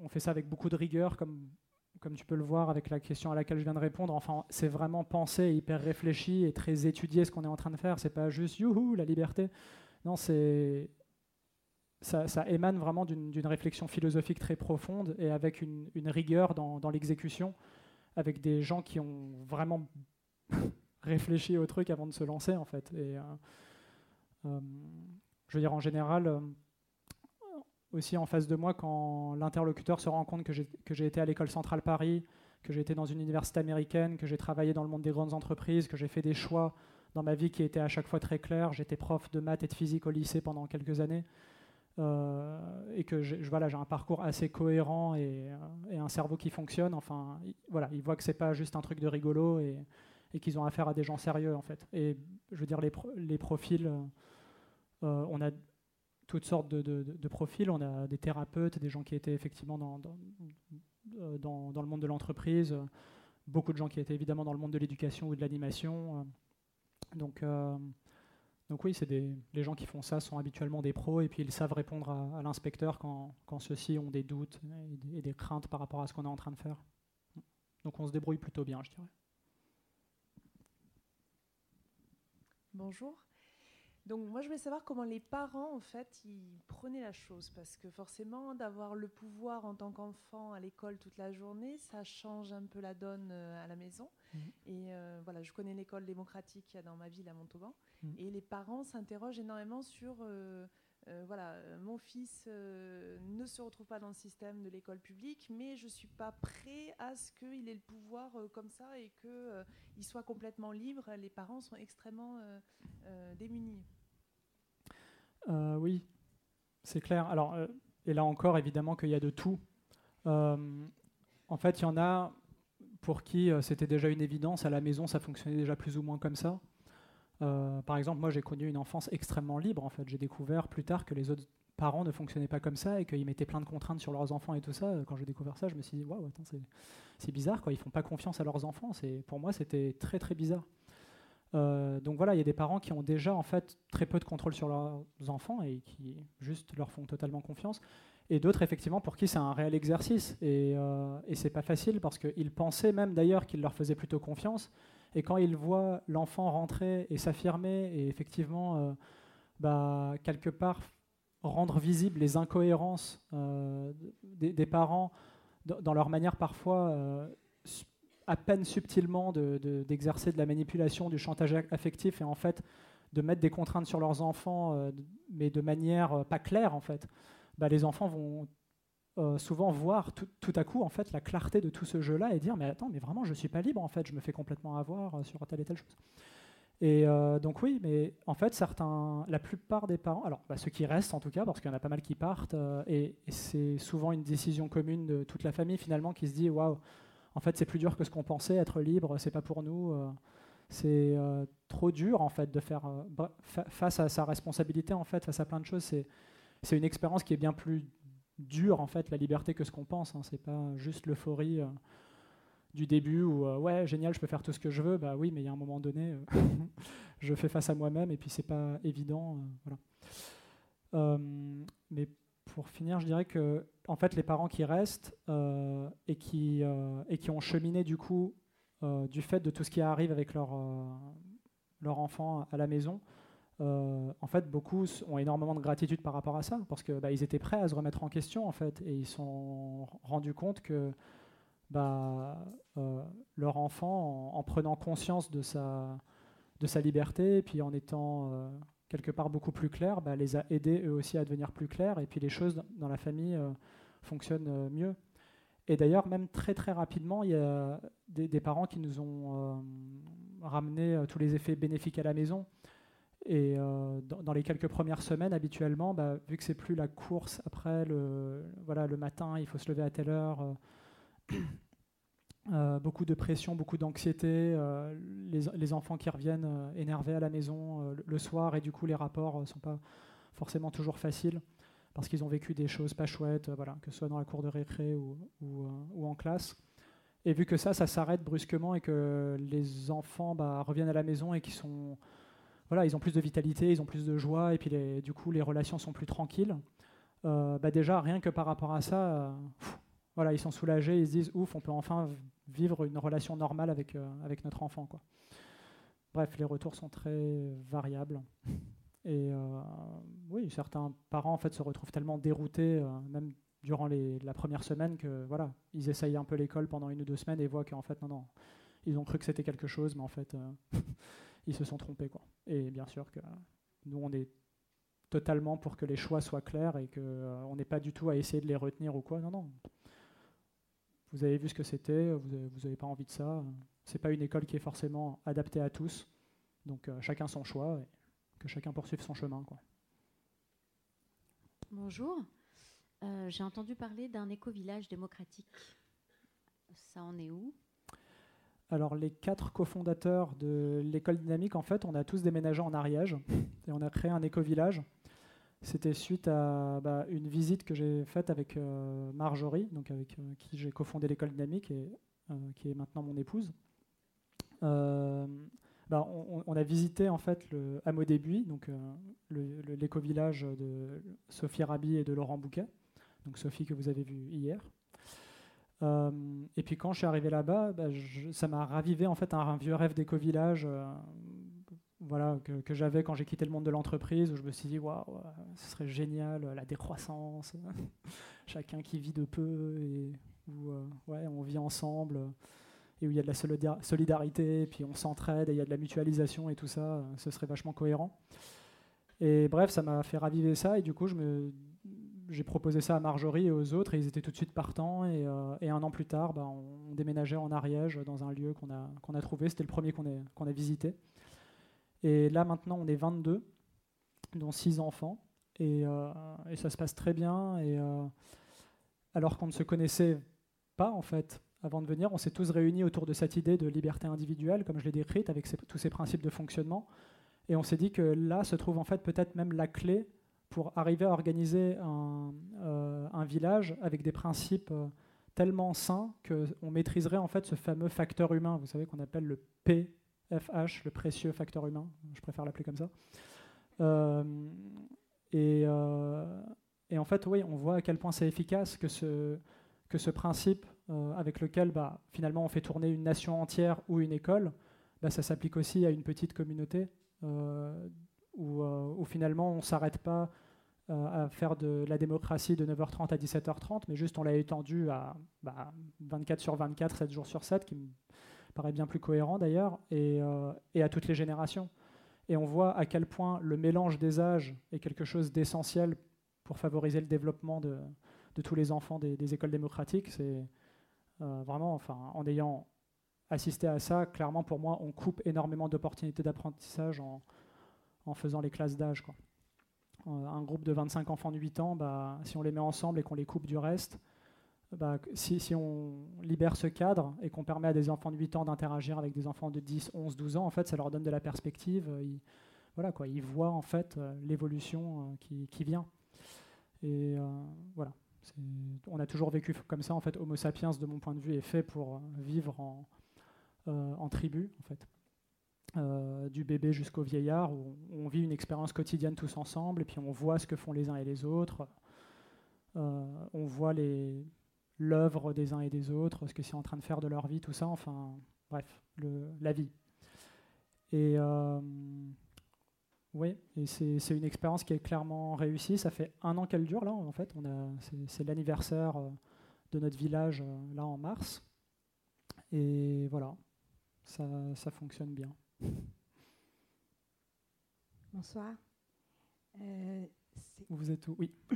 On, fait ça avec beaucoup de rigueur, comme, comme tu peux le voir avec la question à laquelle je viens de répondre. Enfin, c'est vraiment pensé, hyper réfléchi et très étudié ce qu'on est en train de faire. C'est pas juste youhou, la liberté. Non, c'est ça, émane vraiment d'une réflexion philosophique très profonde et avec une, rigueur dans, l'exécution, avec des gens qui ont vraiment réfléchi au truc avant de se lancer en fait. Et, euh, euh, je veux dire en général, euh, aussi en face de moi, quand l'interlocuteur se rend compte que j'ai été à l'école centrale Paris, que j'ai été dans une université américaine, que j'ai travaillé dans le monde des grandes entreprises, que j'ai fait des choix dans ma vie qui étaient à chaque fois très clairs. J'étais prof de maths et de physique au lycée pendant quelques années. Euh, et que j'ai un parcours assez cohérent et, et, un cerveau qui fonctionne. Enfin, voilà, ils voient que c'est pas juste un truc de rigolo et, qu'ils ont affaire à des gens sérieux en fait. Et je veux dire, les, les profils, euh, on a toutes sortes de, profils. On a des thérapeutes, des gens qui étaient effectivement euh, dans, dans le monde de l'entreprise, beaucoup de gens qui étaient évidemment dans le monde de l'éducation ou de l'animation. Donc, donc oui, c'est les gens qui font ça sont habituellement des pros et puis ils savent répondre à, l'inspecteur quand, ceux-ci ont des doutes et des, craintes par rapport à ce qu'on est en train de faire. Donc on se débrouille plutôt bien, je dirais. Bonjour. Donc moi je voulais savoir comment les parents en fait ils prenaient la chose parce que forcément d'avoir le pouvoir en tant qu'enfant à l'école toute la journée ça change un peu la donne euh, à la maison mhm. et euh, voilà je connais l'école démocratique qu'il y a dans ma ville à Montauban mhm. et les parents s'interrogent énormément sur euh, voilà mon fils ne se retrouve pas dans le système de l'école publique mais je suis pas prêt à ce qu'il ait le pouvoir comme ça et que il soit complètement libre les parents sont extrêmement démunis euh, oui, c'est clair. Alors, euh, et là encore, évidemment qu'il y a de tout. Euh, en fait, il y en a pour qui c'était déjà une évidence. À la maison, ça fonctionnait déjà plus ou moins comme ça. par exemple, moi, j'ai connu une enfance extrêmement libre. En fait, j'ai découvert plus tard que les autres parents ne fonctionnaient pas comme ça et qu'ils mettaient plein de contraintes sur leurs enfants et tout ça. Quand j'ai découvert ça, je me suis dit, waouh, c'est bizarre, quoi. Ils font pas confiance à leurs enfants. Pour moi, c'était très, très bizarre. Euh, donc voilà, il y a des parents qui ont déjà en fait très peu de contrôle sur leurs enfants et qui juste leur font totalement confiance. Et d'autres effectivement pour qui c'est un réel exercice et, euh, et c'est pas facile parce qu'ils pensaient même d'ailleurs qu'ils leur faisaient plutôt confiance. Et quand ils voient l'enfant rentrer et s'affirmer et effectivement euh, bah, quelque part rendre visibles les incohérences euh, des, parents dans leur manière parfois à peine subtilement d'exercer de, la manipulation, du chantage affectif et en fait de mettre des contraintes sur leurs enfants, euh, mais de manière euh, pas claire en fait, bah, les enfants vont euh, souvent voir tout, à coup en fait la clarté de tout ce jeu-là et dire mais attends mais vraiment je suis pas libre en fait, je me fais complètement avoir sur telle et telle chose. Et donc oui, mais en fait certains, la plupart des parents, alors bah, ceux qui restent en tout cas, parce qu'il y en a pas mal qui partent, et, c'est souvent une décision commune de toute la famille finalement qui se dit waouh en fait, c'est plus dur que ce qu'on pensait. Être libre, c'est pas pour nous. Euh, c'est euh, trop dur en fait de faire euh, face à sa responsabilité en fait, face à plein de choses. C'est une expérience qui est bien plus dure en fait, la liberté que ce qu'on pense. Hein. C'est pas juste l'euphorie du début où ouais génial, je peux faire tout ce que je veux. Bah oui, mais il y a un moment donné, je fais face à moi-même et puis c'est pas évident. mais pour finir, je dirais que en fait, les parents qui restent et, qui, ont cheminé du coup du fait de tout ce qui arrive avec leur enfant à la maison, en fait, beaucoup ont énormément de gratitude par rapport à ça, parce qu'ils bah, étaient prêts à se remettre en question, en fait, et ils se sont rendus compte que bah, leur enfant, en, prenant conscience de sa, liberté, et puis en étant quelque part beaucoup plus clair, bah, les a aidés eux aussi à devenir plus clairs, et puis les choses dans la famille euh, fonctionnent euh, mieux. Et d'ailleurs, même très très rapidement, il y a des, parents qui nous ont euh, ramené tous les effets bénéfiques à la maison. Et dans, les quelques premières semaines, habituellement, bah, vu que c'est plus la course après le, voilà, le matin, il faut se lever à telle heure, euh, beaucoup de pression, beaucoup d'anxiété, euh, les, enfants qui reviennent euh, énervés à la maison le soir et du coup les rapports ne sont pas forcément toujours faciles parce qu'ils ont vécu des choses pas chouettes, voilà, que ce soit dans la cour de récré ou, ou, en classe. Et vu que ça, ça s'arrête brusquement et que les enfants bah, reviennent à la maison et qu'ils sont, voilà, ils ont plus de vitalité, ils ont plus de joie et puis du coup les relations sont plus tranquilles. bah déjà rien que par rapport à ça, voilà, ils sont soulagés, ils se disent ouf, on peut enfin vivre une relation normale avec, euh, avec notre enfant. Quoi. Bref, les retours sont très variables. Et euh, oui, certains parents en fait se retrouvent tellement déroutés, euh, même durant la première semaine, que voilà, ils essayent un peu l'école pendant une ou deux semaines et voient qu'en fait non non, ils ont cru que c'était quelque chose, mais en fait ils se sont trompés quoi. Et bien sûr que nous on est totalement pour que les choix soient clairs et qu'on on n'est pas du tout à essayer de les retenir ou quoi. Non non, vous avez vu ce que c'était, vous n'avez pas envie de ça. C'est pas une école qui est forcément adaptée à tous. Donc euh, chacun son choix et que chacun poursuive son chemin. Quoi. Bonjour. Euh, j'ai entendu parler d'un éco-village démocratique. Ça en est où? Alors les quatre cofondateurs de l'école dynamique, en fait, on a tous déménagé en Ariège et on a créé un éco-village c'était suite à bah, une visite que j'ai faite avec euh, Marjorie, avec euh, qui j'ai cofondé l'école dynamique et euh, qui est maintenant mon épouse. Bah, on, a visité en fait le Buis, donc l'éco-village de Sophie Rabi et de Laurent Bouquet, donc Sophie que vous avez vue hier. Et puis quand je suis arrivé là-bas, bah, ça m'a ravivé en fait un, vieux rêve d'éco-village voilà, que, j'avais quand j'ai quitté le monde de l'entreprise, où je me suis dit, waouh, ce serait génial, la décroissance, chacun qui vit de peu, et où euh, ouais, on vit ensemble, et où il y a de la solidarité, puis on s'entraide, et il y a de la mutualisation, et tout ça, ce serait vachement cohérent. Et bref, ça m'a fait raviver ça, et du coup, j'ai proposé ça à Marjorie et aux autres, et ils étaient tout de suite partants. Et, euh, un an plus tard, bah, on, déménageait en Ariège, dans un lieu qu'on a, trouvé. C'était le premier qu'on qu'on a visité. Et là, maintenant, on est 22, dont 6 enfants. Euh, et, ça se passe très bien. Et, euh, alors qu'on ne se connaissait pas, en fait, avant de venir, on s'est tous réunis autour de cette idée de liberté individuelle, comme je l'ai décrite, avec tous ces principes de fonctionnement. Et on s'est dit que là se trouve en fait peut-être même la clé pour arriver à organiser un, euh, village avec des principes tellement sains qu'on maîtriserait en fait ce fameux facteur humain, vous savez, qu'on appelle le P FH, le précieux facteur humain, je préfère l'appeler comme ça. Euh, euh, et, en fait, oui, on voit à quel point c'est efficace que ce, que ce principe euh, avec lequel bah, finalement on fait tourner une nation entière ou une école, bah, ça s'applique aussi à une petite communauté où, où, finalement on ne s'arrête pas à faire de la démocratie de 9h30 à 17h30, mais juste on l'a étendu à 24 bah, sur 24, 7 jours sur 7, qui paraît bien plus cohérent d'ailleurs, euh, et, à toutes les générations. Et on voit à quel point le mélange des âges est quelque chose d'essentiel pour favoriser le développement de, tous les enfants des, écoles démocratiques. C'est euh, vraiment, en ayant assisté à ça, clairement pour moi, on coupe énormément d'opportunités d'apprentissage en, faisant les classes d'âge. Euh, un groupe de 25 enfants de 8 ans, bah, si on les met ensemble et qu'on les coupe du reste, bah, si, on libère ce cadre et qu'on permet à des enfants de 8 ans d'interagir avec des enfants de 10, 11, 12 ans, en fait, ça leur donne de la perspective. Euh, ils, voilà, quoi, ils voient en fait euh, l'évolution qui, vient. Et voilà. On a toujours vécu comme ça. En fait, Homo sapiens, de mon point de vue, est fait pour vivre en, en tribu, en fait. Du bébé jusqu'au vieillard, où on vit une expérience quotidienne tous ensemble, et puis on voit ce que font les uns et les autres on voit l'œuvre des uns et des autres, ce que c'est en train de faire de leur vie, tout ça, enfin, bref, la vie. Et oui, et c'est une expérience qui est clairement réussie. Ça fait un an qu'elle dure, là, en fait. C'est l'anniversaire de notre village, là, en mars. Et voilà, ça fonctionne bien. Bonsoir. Euh, Vous êtes où? Oui.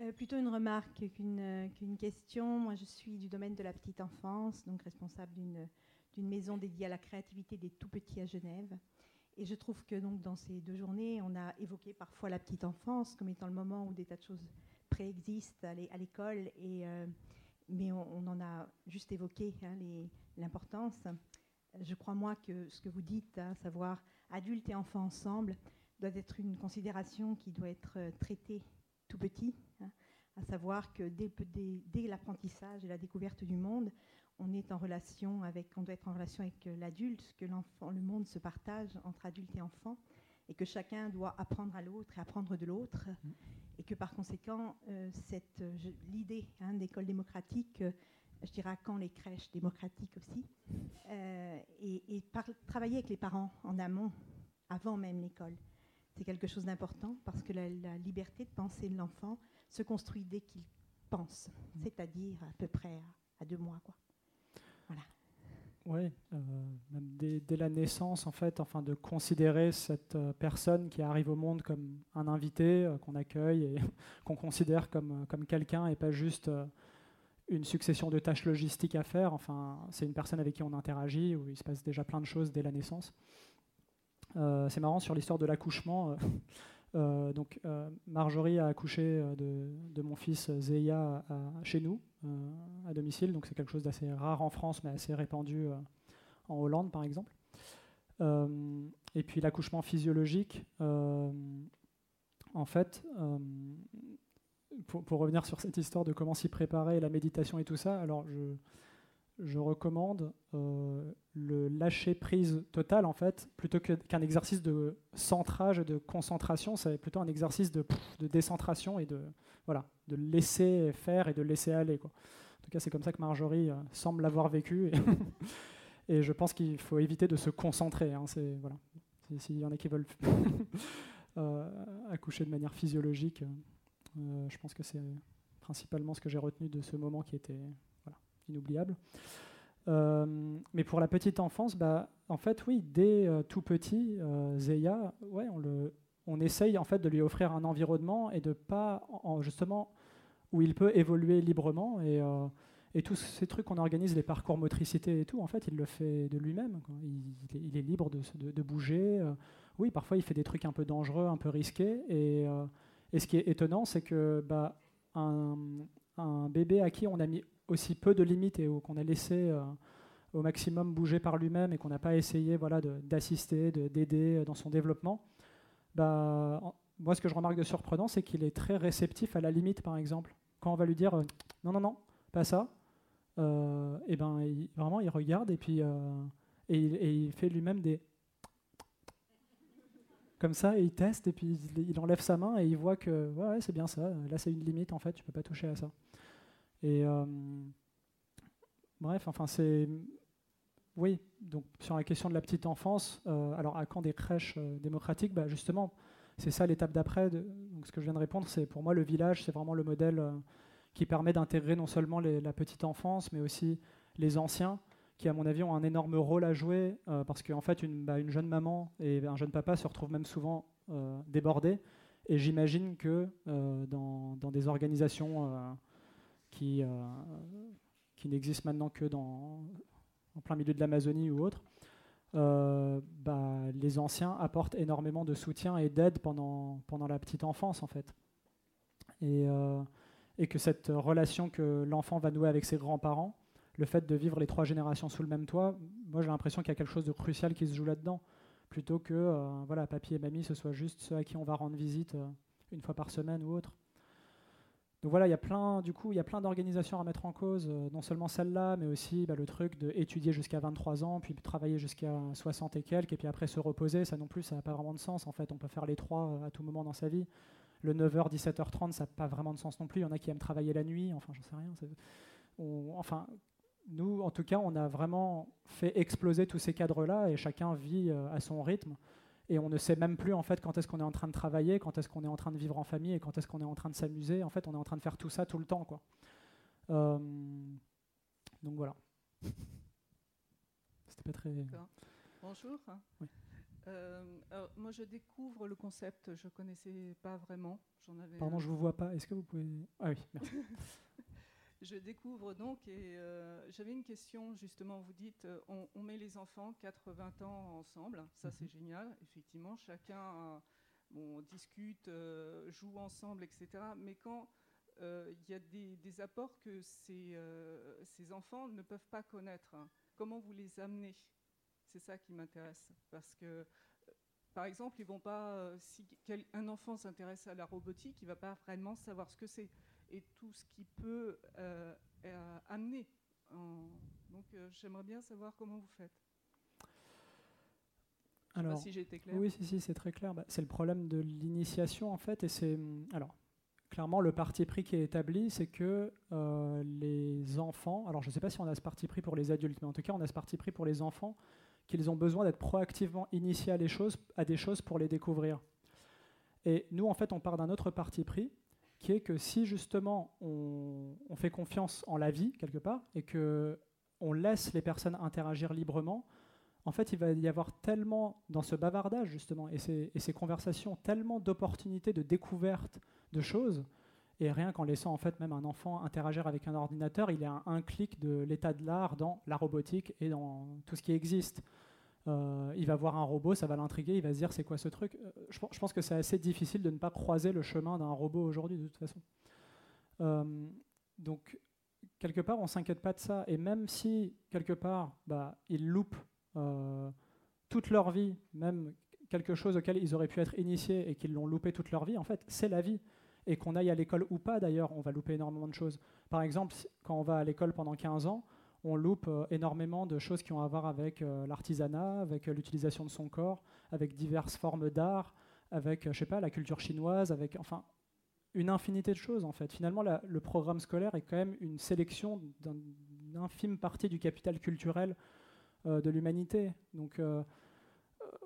Euh, plutôt une remarque qu'une question. Moi, je suis du domaine de la petite enfance, donc responsable d'une maison dédiée à la créativité des tout petits à Genève. Et je trouve que donc dans ces deux journées, on a évoqué parfois la petite enfance comme étant le moment où des tas de choses préexistent à l'école, et euh, mais on, en a juste évoqué hein, l'importance. Je crois moi que ce que vous dites, à hein, savoir adultes et enfants ensemble, doit être une considération qui doit être euh, traitée tout petit, hein, à savoir que dès, dès, l'apprentissage et la découverte du monde, on est en relation avec, on doit être en relation avec euh, l'adulte, que l'enfant, le monde se partage entre adulte et enfant, et que chacun doit apprendre à l'autre et apprendre de l'autre, mmh. et que par conséquent, euh, cette, l'idée hein, d'école démocratique, je dirais quand les crèches démocratiques aussi, et, et travailler avec les parents en amont, avant même l'école. C'est quelque chose d'important parce que la, liberté de penser de l'enfant se construit dès qu'il pense, mmh. c'est-à-dire à peu près à, deux mois. Quoi. Voilà. Oui, euh, même dès, la naissance, en fait, enfin, de considérer cette euh, personne qui arrive au monde comme un invité euh, qu'on accueille et qu'on considère comme, comme quelqu'un et pas juste une succession de tâches logistiques à faire. Enfin, c'est une personne avec qui on interagit, où il se passe déjà plein de choses dès la naissance. Euh, c'est marrant sur l'histoire de l'accouchement. Euh, euh, donc Marjorie a accouché de, mon fils Zeya chez nous, à domicile. Donc c'est quelque chose d'assez rare en France, mais assez répandu en Hollande, par exemple. et puis l'accouchement physiologique, en fait, pour, revenir sur cette histoire de comment s'y préparer, la méditation et tout ça, alors je, je recommande euh, le lâcher prise total en fait, plutôt qu'un exercice de centrage, de concentration, c'est plutôt un exercice de, décentration et de voilà, de laisser faire et de laisser aller quoi. En tout cas, c'est comme ça que Marjorie euh, semble l'avoir vécu et, je pense qu'il faut éviter de se concentrer. Hein, c'est voilà, s'il y en a qui veulent euh, accoucher de manière physiologique, je pense que c'est principalement ce que j'ai retenu de ce moment qui était inoubliable. Euh, mais pour la petite enfance, bah, en fait, oui, dès euh, tout petit, euh, Zeya, ouais, on, le, on essaye en fait de lui offrir un environnement et de pas, justement, où il peut évoluer librement et, tous ces trucs qu'on organise, les parcours motricité et tout, en fait, il le fait de lui-même. Il, est libre de, de, bouger. oui, parfois, il fait des trucs un peu dangereux, un peu risqués. Et, et ce qui est étonnant, c'est que bah, un, bébé à qui on a mis aussi peu de limites et qu'on a laissé euh, au maximum bouger par lui-même et qu'on n'a pas essayé voilà, d'assister, d'aider euh, dans son développement, bah, moi ce que je remarque de surprenant, c'est qu'il est très réceptif à la limite, par exemple. Quand on va lui dire euh, non, non, non, pas ça, et ben vraiment il regarde et puis et il, fait lui-même des comme ça et il teste et puis il, enlève sa main et il voit que ouais, c'est bien ça, là c'est une limite en fait, tu peux pas toucher à ça. Et euh, bref, enfin c'est oui, donc sur la question de la petite enfance, euh, alors à quand des crèches euh, démocratiques bah Justement, c'est ça l'étape d'après. Donc ce que je viens de répondre, c'est pour moi le village, c'est vraiment le modèle qui permet d'intégrer non seulement la petite enfance, mais aussi les anciens, qui à mon avis ont un énorme rôle à jouer, parce qu'en fait une, bah, une, jeune maman et un jeune papa se retrouvent même souvent débordés. Et j'imagine que dans, dans, des organisations qui, euh, qui n'existe maintenant que dans, en plein milieu de l'Amazonie ou autre, euh, bah, les anciens apportent énormément de soutien et d'aide pendant, pendant la petite enfance en fait. Euh, et que cette relation que l'enfant va nouer avec ses grands-parents, le fait de vivre les trois générations sous le même toit, moi j'ai l'impression qu'il y a quelque chose de crucial qui se joue là-dedans, plutôt que voilà, papy et mamie, ce soit juste ceux à qui on va rendre visite une fois par semaine ou autre. Donc voilà, il y a plein, du coup, il y a plein d'organisations à mettre en cause, euh, non seulement celle-là, mais aussi bah, le truc d'étudier jusqu'à 23 ans, puis travailler jusqu'à 60 et quelques, et puis après se reposer. Ça non plus, ça n'a pas vraiment de sens. En fait, on peut faire les trois euh, à tout moment dans sa vie. le 9h, 17h30, ça n'a pas vraiment de sens non plus. Il y en a qui aiment travailler la nuit, enfin, j'en sais rien. enfin, nous, en tout cas, on a vraiment fait exploser tous ces cadres-là et chacun vit euh, à son rythme. Et on ne sait même plus en fait quand est-ce qu'on est en train de travailler, quand est-ce qu'on est en train de vivre en famille et quand est-ce qu'on est en train de s'amuser. En fait, on est en train de faire tout ça tout le temps, quoi. Euh, donc voilà. C'était pas très. Bonjour. Euh, moi, je découvre le concept. Je connaissais pas vraiment. Avais Pardon, je vous vois pas. Est-ce que vous pouvez Ah oui, merci. je découvre donc et euh, j'avais une question justement. Vous dites euh, on, met les enfants 4-20 ans ensemble, ça c'est mhm. génial. Effectivement, chacun discute, joue ensemble, etc. Mais quand il y a des, apports que ces, ces, enfants ne peuvent pas connaître, hein, comment vous les amenez? C'est ça qui m'intéresse. Parce que, euh, par exemple, ils vont pas, euh, si un enfant s'intéresse à la robotique, il va pas vraiment savoir ce que c'est et tout ce qui peut euh, amener. Donc, j'aimerais bien savoir comment vous faites. Je alors, sais pas si j'ai été clair. Oui, si, si, c'est très clair. Bah, c'est le problème de l'initiation en fait, et c'est alors clairement, le parti pris qui est établi, c'est que les enfants, alors je ne sais pas si on a ce parti pris pour les adultes, mais en tout cas, on a ce parti pris pour les enfants, qu'ils ont besoin d'être proactivement initiés à, les choses, à des choses pour les découvrir. Et nous, en fait, on part d'un autre parti pris, qui est que si justement on, fait confiance en la vie, quelque part, et que on laisse les personnes interagir librement, en fait, il va y avoir tellement, dans ce bavardage, justement, et ces, conversations, tellement d'opportunités de découverte de choses, et rien qu'en laissant en fait même un enfant interagir avec un ordinateur, il est à un, clic de l'état de l'art dans la robotique et dans tout ce qui existe. Euh, il va voir un robot, ça va l'intriguer, il va se dire c'est quoi ce truc? Euh, je, pense que c'est assez difficile de ne pas croiser le chemin d'un robot aujourd'hui de toute façon. Euh, donc quelque part on s'inquiète pas de ça et même si quelque part bah, ils loupent toute leur vie, même quelque chose auquel ils auraient pu être initiés et qu'ils l'ont loupé toute leur vie, en fait c'est la vie et qu'on aille à l'école ou pas d'ailleurs, on va louper énormément de choses. Par exemple, quand on va à l'école pendant 15 ans, on loupe euh, énormément de choses qui ont à voir avec euh, l'artisanat, avec euh, l'utilisation de son corps, avec diverses formes d'art, avec, je sais pas, la culture chinoise, avec, enfin, une infinité de choses en fait. Finalement, le programme scolaire est quand même une sélection d'une infime partie du capital culturel de l'humanité. Donc,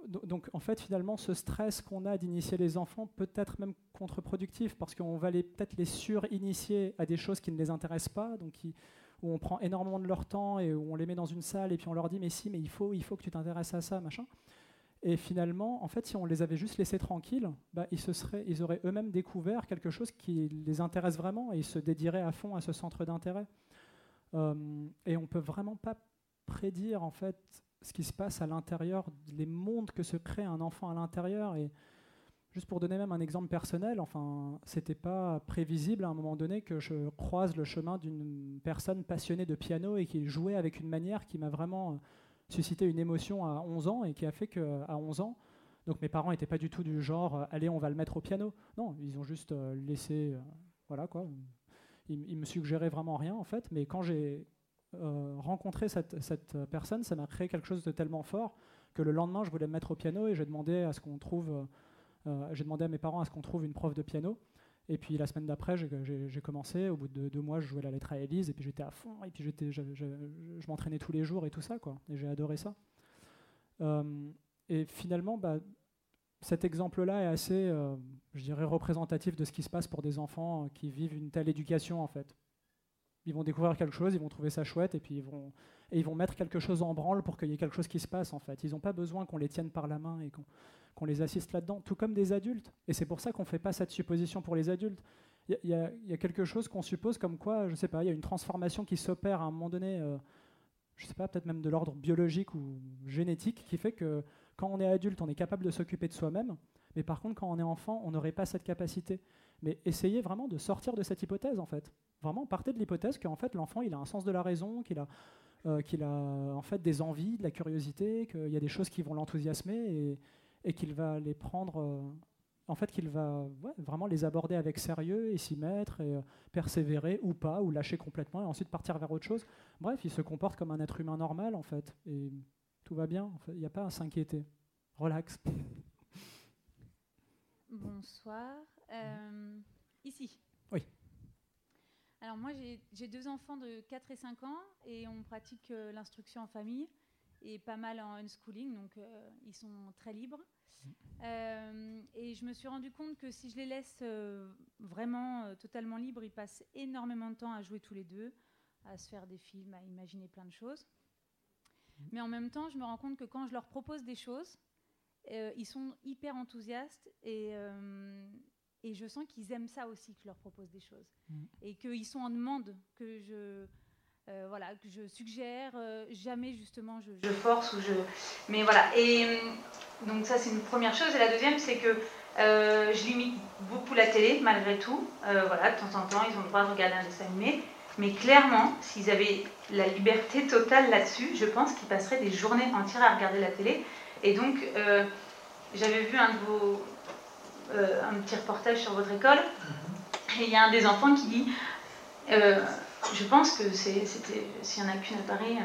donc en fait, finalement, ce stress qu'on a d'initier les enfants peut être même contre-productif parce qu'on va peut-être les sur-initier à des choses qui ne les intéressent pas, donc où on prend énormément de leur temps et où on les met dans une salle et puis on leur dit mais si, mais il faut, il faut que tu t'intéresses à ça, machin. Et finalement, en fait, si on les avait juste laissés tranquilles, bah, ils, se seraient, ils auraient eux-mêmes découvert quelque chose qui les intéresse vraiment et ils se dédieraient à fond à ce centre d'intérêt. Euh, et on peut vraiment pas prédire en fait ce qui se passe à l'intérieur, les mondes que se crée un enfant à l'intérieur. Et juste pour donner même un exemple personnel, enfin, c'était pas prévisible à un moment donné que je croise le chemin d'une personne passionnée de piano et qui jouait avec une manière qui m'a vraiment euh, suscité une émotion à 11 ans et qui a fait qu'à 11 ans, donc mes parents n'étaient pas du tout du genre euh, allez on va le mettre au piano. Non, ils ont juste euh, laissé voilà quoi. Ils, ils, me suggéraient vraiment rien en fait, mais quand j'ai euh, rencontrer cette, cette, personne, ça m'a créé quelque chose de tellement fort que le lendemain, je voulais me mettre au piano et j'ai demandé à ce qu'on trouve, euh, j'ai demandé à mes parents à ce qu'on trouve une prof de piano. Et puis la semaine d'après, j'ai commencé. Au bout de deux mois, je jouais la lettre à Élise et puis j'étais à fond. Et puis j'étais, je, m'entraînais tous les jours et tout ça, quoi. Et j'ai adoré ça. Euh, et finalement, bah, cet exemple-là est assez, je dirais, représentatif de ce qui se passe pour des enfants qui vivent une telle éducation, en fait. Ils vont découvrir quelque chose, ils vont trouver ça chouette et puis ils vont, et ils vont mettre quelque chose en branle pour qu'il y ait quelque chose qui se passe en fait. Ils n'ont pas besoin qu'on les tienne par la main et qu'on les assiste là-dedans, tout comme des adultes. Et c'est pour ça qu'on ne fait pas cette supposition pour les adultes. Il y, a quelque chose qu'on suppose comme quoi, je ne sais pas, il y a une transformation qui s'opère à un moment donné, euh, je ne sais pas, peut-être même de l'ordre biologique ou génétique, qui fait que quand on est adulte, on est capable de s'occuper de soi-même, mais par contre, quand on est enfant, on n'aurait pas cette capacité. Mais essayez vraiment de sortir de cette hypothèse, en fait. Vraiment, partez de l'hypothèse qu'en fait, l'enfant, il a un sens de la raison, qu'il a, euh, qu'il a en fait des envies, de la curiosité, qu'il y a des choses qui vont l'enthousiasmer et qu'il va les prendre. Euh, en fait, qu'il va vraiment les aborder avec sérieux et s'y mettre et euh, persévérer ou pas, ou lâcher complètement et ensuite partir vers autre chose. Bref, il se comporte comme un être humain normal, en fait. Et tout va bien. Il n'y a pas à s'inquiéter. Relax. Bonsoir. Euh, ici. Oui. Alors moi, j'ai deux enfants de 4 et 5 ans et on pratique euh, l'instruction en famille et pas mal en unschooling, donc euh, ils sont très libres. Euh, et je me suis rendu compte que si je les laisse vraiment totalement libres, ils passent énormément de temps à jouer tous les deux, à se faire des films, à imaginer plein de choses. Mais en même temps, je me rends compte que quand je leur propose des choses, ils sont hyper enthousiastes et, et je sens qu'ils aiment ça aussi, que je leur propose des choses. Et qu'ils sont en demande, que je, euh, voilà, que je suggère, euh, jamais justement je, je, force ou je. Mais voilà. Et euh, donc, ça, c'est une première chose. Et la deuxième, c'est que je limite beaucoup la télé, malgré tout. voilà, de temps en temps, ils ont le droit de regarder un dessin animé. Mais clairement, s'ils avaient la liberté totale là-dessus, je pense qu'ils passeraient des journées entières à regarder la télé. Et donc, j'avais vu un de vos euh, un petit reportage sur votre école. Et il y a un des enfants qui dit euh, Je pense que c'était. S'il y en a qu'une à Paris.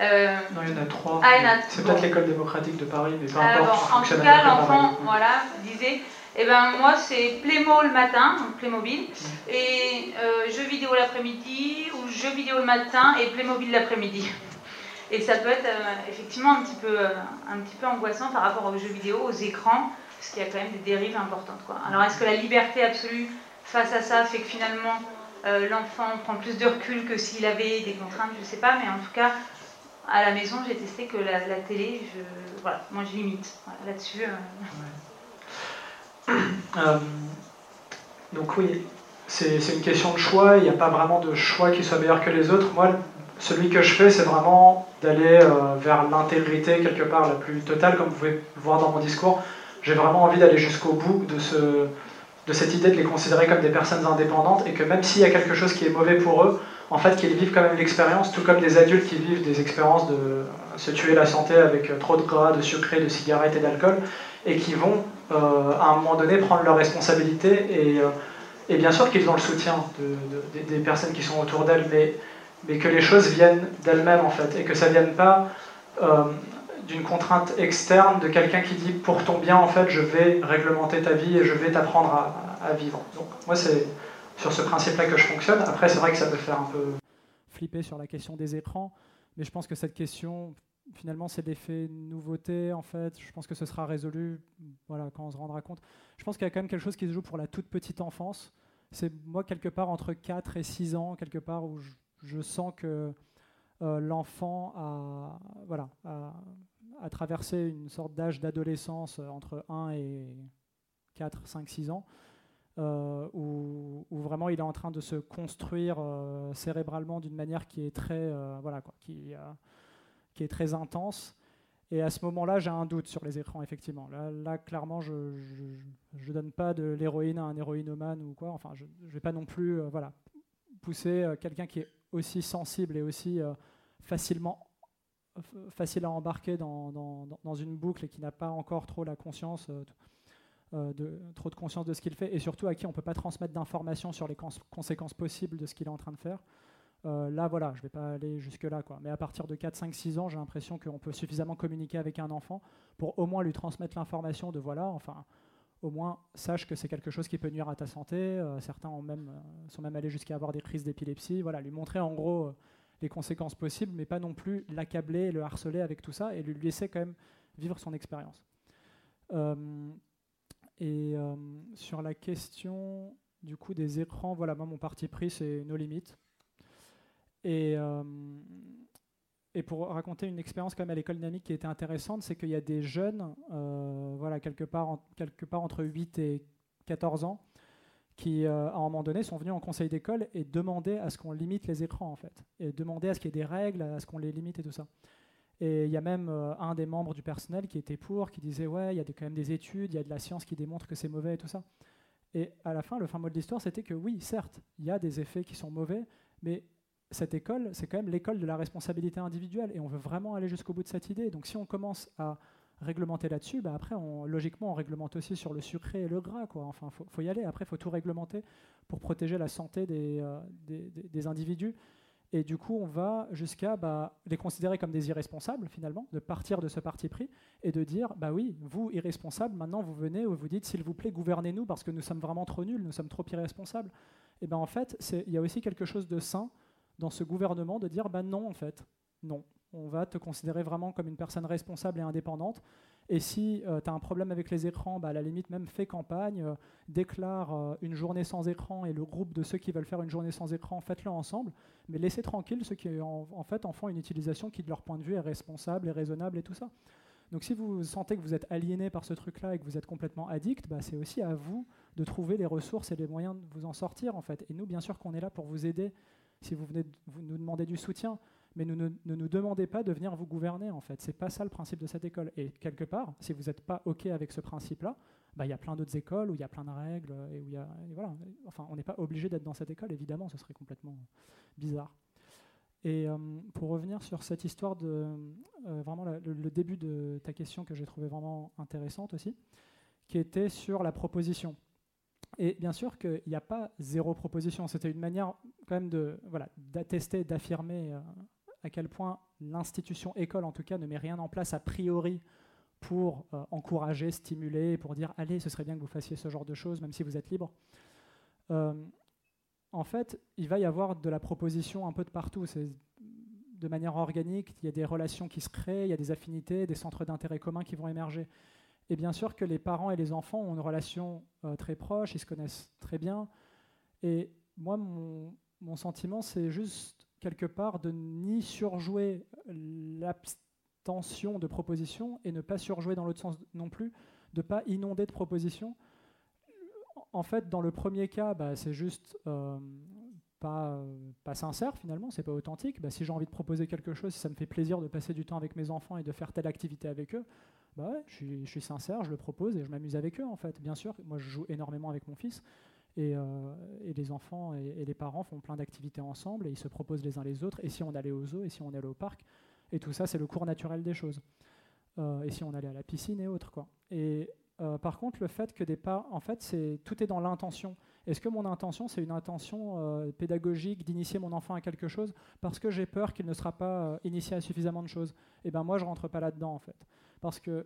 Euh, non, il y en a trois. Ah, c'est peut-être l'école démocratique de Paris, mais peu importe. en tout cas, l'enfant voilà, disait eh ben, moi, c'est Playmo le matin, donc Playmobil, mm. et jeux vidéo l'après-midi, ou jeux vidéo le matin et Playmobil l'après-midi. Et ça peut être effectivement un petit, peu, un petit peu angoissant par rapport aux jeux vidéo, aux écrans, parce qu'il y a quand même des dérives importantes. Quoi. Alors est-ce que la liberté absolue face à ça fait que finalement euh, l'enfant prend plus de recul que s'il avait des contraintes Je ne sais pas, mais en tout cas, à la maison, j'ai testé que la, télé, voilà, moi je limite là-dessus. Euh. Euh, donc oui, c'est une question de choix, il n'y a pas vraiment de choix qui soit meilleur que les autres. Moi, celui que je fais, c'est vraiment d'aller vers l'intégrité quelque part la plus totale, comme vous pouvez le voir dans mon discours j'ai vraiment envie d'aller jusqu'au bout de, ce, de cette idée de les considérer comme des personnes indépendantes et que même s'il y a quelque chose qui est mauvais pour eux, en fait qu'ils vivent quand même l'expérience, tout comme des adultes qui vivent des expériences de se tuer la santé avec euh, trop de gras, de sucre, de cigarettes et d'alcool, et qui vont euh, à un moment donné prendre leurs responsabilités et, euh, bien sûr qu'ils ont le soutien de, des personnes qui sont autour d'elles, mais, mais que les choses viennent d'elles-mêmes en fait, et que ça ne vienne pas d'une contrainte externe de quelqu'un qui dit pour ton bien en fait je vais réglementer ta vie et je vais t'apprendre à, vivre. Donc moi c'est sur ce principe-là que je fonctionne. Après c'est vrai que ça peut faire un peu flipper sur la question des écrans, mais je pense que cette question finalement c'est l'effet nouveauté en fait. Je pense que ce sera résolu voilà quand on se rendra compte. Je pense qu'il y a quand même quelque chose qui se joue pour la toute petite enfance. C'est moi quelque part entre 4 et 6 ans quelque part où je, sens que euh, l'enfant a, voilà, a, à traverser une sorte d'âge d'adolescence euh, entre 1 et 4, 5, 6 ans, euh, où, vraiment il est en train de se construire euh, cérébralement d'une manière qui est très, voilà, quoi, qui, est très intense. Et à ce moment-là, j'ai un doute sur les écrans, effectivement. Là, là clairement, je ne donne pas de l'héroïne à un héroïnomane ou quoi. Enfin, je ne vais pas non plus voilà, pousser quelqu'un qui est aussi sensible et aussi facilement facile à embarquer dans, dans, une boucle et qui n'a pas encore trop la conscience, euh, euh, de, trop de conscience de ce qu'il fait, et surtout à qui on ne peut pas transmettre d'informations sur les conséquences possibles de ce qu'il est en train de faire. Euh, là, voilà, je ne vais pas aller jusque-là. Mais à partir de 4, 5, 6 ans, j'ai l'impression qu'on peut suffisamment communiquer avec un enfant pour au moins lui transmettre l'information de voilà, enfin, au moins sache que c'est quelque chose qui peut nuire à ta santé. certains ont même, sont même allés jusqu'à avoir des crises d'épilepsie. Voilà, lui montrer en gros les conséquences possibles, mais pas non plus l'accabler, le harceler avec tout ça, et lui laisser quand même vivre son expérience. Euh, et euh, sur la question du coup des écrans, voilà, moi mon parti pris c'est nos limites. Et, euh, et pour raconter une expérience quand même à l'école dynamique qui était intéressante, c'est qu'il y a des jeunes, voilà, quelque part, quelque part entre 8 et 14 ans, qui, euh, à un moment donné, sont venus en conseil d'école et demandaient à ce qu'on limite les écrans, en fait. Et demandaient à ce qu'il y ait des règles, à ce qu'on les limite et tout ça. Et il y a même euh, un des membres du personnel qui était pour, qui disait Ouais, il y a quand même des études, il y a de la science qui démontre que c'est mauvais et tout ça. Et à la fin, le fin mot de l'histoire, c'était que oui, certes, il y a des effets qui sont mauvais, mais cette école, c'est quand même l'école de la responsabilité individuelle. Et on veut vraiment aller jusqu'au bout de cette idée. Donc si on commence à réglementer là-dessus, bah après, on, logiquement, on réglemente aussi sur le sucré et le gras. Quoi. Enfin, il faut, y aller. Après, il faut tout réglementer pour protéger la santé des, euh, des, individus. Et du coup, on va jusqu'à bah, les considérer comme des irresponsables, finalement, de partir de ce parti pris et de dire bah oui, vous, irresponsables, maintenant vous venez ou vous dites s'il vous plaît, gouvernez-nous parce que nous sommes vraiment trop nuls, nous sommes trop irresponsables. Et bien en fait, il y a aussi quelque chose de sain dans ce gouvernement de dire bah non, en fait, non. On va te considérer vraiment comme une personne responsable et indépendante. Et si euh, tu as un problème avec les écrans, bah, à la limite, même fais campagne, euh, déclare euh, une journée sans écran et le groupe de ceux qui veulent faire une journée sans écran, faites-le ensemble. Mais laissez tranquille ceux qui en, fait en font une utilisation qui, de leur point de vue, est responsable et raisonnable et tout ça. Donc si vous sentez que vous êtes aliéné par ce truc-là et que vous êtes complètement addict, bah, c'est aussi à vous de trouver les ressources et les moyens de vous en sortir en fait. Et nous, bien sûr qu'on est là pour vous aider si vous venez vous nous demander du soutien mais ne, nous demandez pas de venir vous gouverner en fait. C'est pas ça le principe de cette école. Et quelque part, si vous n'êtes pas ok avec ce principe-là, bah, il y a plein d'autres écoles où il y a plein de règles et où y a, voilà. Enfin, on n'est pas obligé d'être dans cette école, évidemment, ce serait complètement bizarre. Et euh, pour revenir sur cette histoire de euh, vraiment le, début de ta question que j'ai trouvé vraiment intéressante aussi, qui était sur la proposition. Et bien sûr qu'il n'y a pas zéro proposition. C'était une manière quand même voilà d'attester, d'affirmer euh, à quel point l'institution école, en tout cas, ne met rien en place a priori pour euh, encourager, stimuler, pour dire allez, ce serait bien que vous fassiez ce genre de choses, même si vous êtes libre. Euh, en fait, il va y avoir de la proposition un peu de partout. C'est de manière organique, il y a des relations qui se créent, il y a des affinités, des centres d'intérêt communs qui vont émerger. Et bien sûr que les parents et les enfants ont une relation euh, très proche, ils se connaissent très bien. Et moi, mon, mon sentiment, c'est juste quelque part de ni surjouer l'abstention de propositions et ne pas surjouer dans l'autre sens non plus, de pas inonder de propositions. En fait, dans le premier cas, bah, c'est juste euh, pas, pas sincère finalement, c'est pas authentique. Bah, si j'ai envie de proposer quelque chose, si ça me fait plaisir de passer du temps avec mes enfants et de faire telle activité avec eux, bah je, suis, je suis sincère, je le propose et je m'amuse avec eux en fait. Bien sûr, moi je joue énormément avec mon fils, euh, et, les enfants et, les parents font plein d'activités ensemble et ils se proposent les uns les autres. Et si on allait au zoo, et si on allait au parc, et tout ça, c'est le cours naturel des choses. Euh, et si on allait à la piscine et autres, quoi. Et euh, par contre, le fait que des pas, en fait, c'est tout est dans l'intention. Est-ce que mon intention, c'est une intention pédagogique d'initier mon enfant à quelque chose parce que j'ai peur qu'il ne sera pas initié à suffisamment de choses? Eh ben moi, je rentre pas là-dedans, en fait, parce que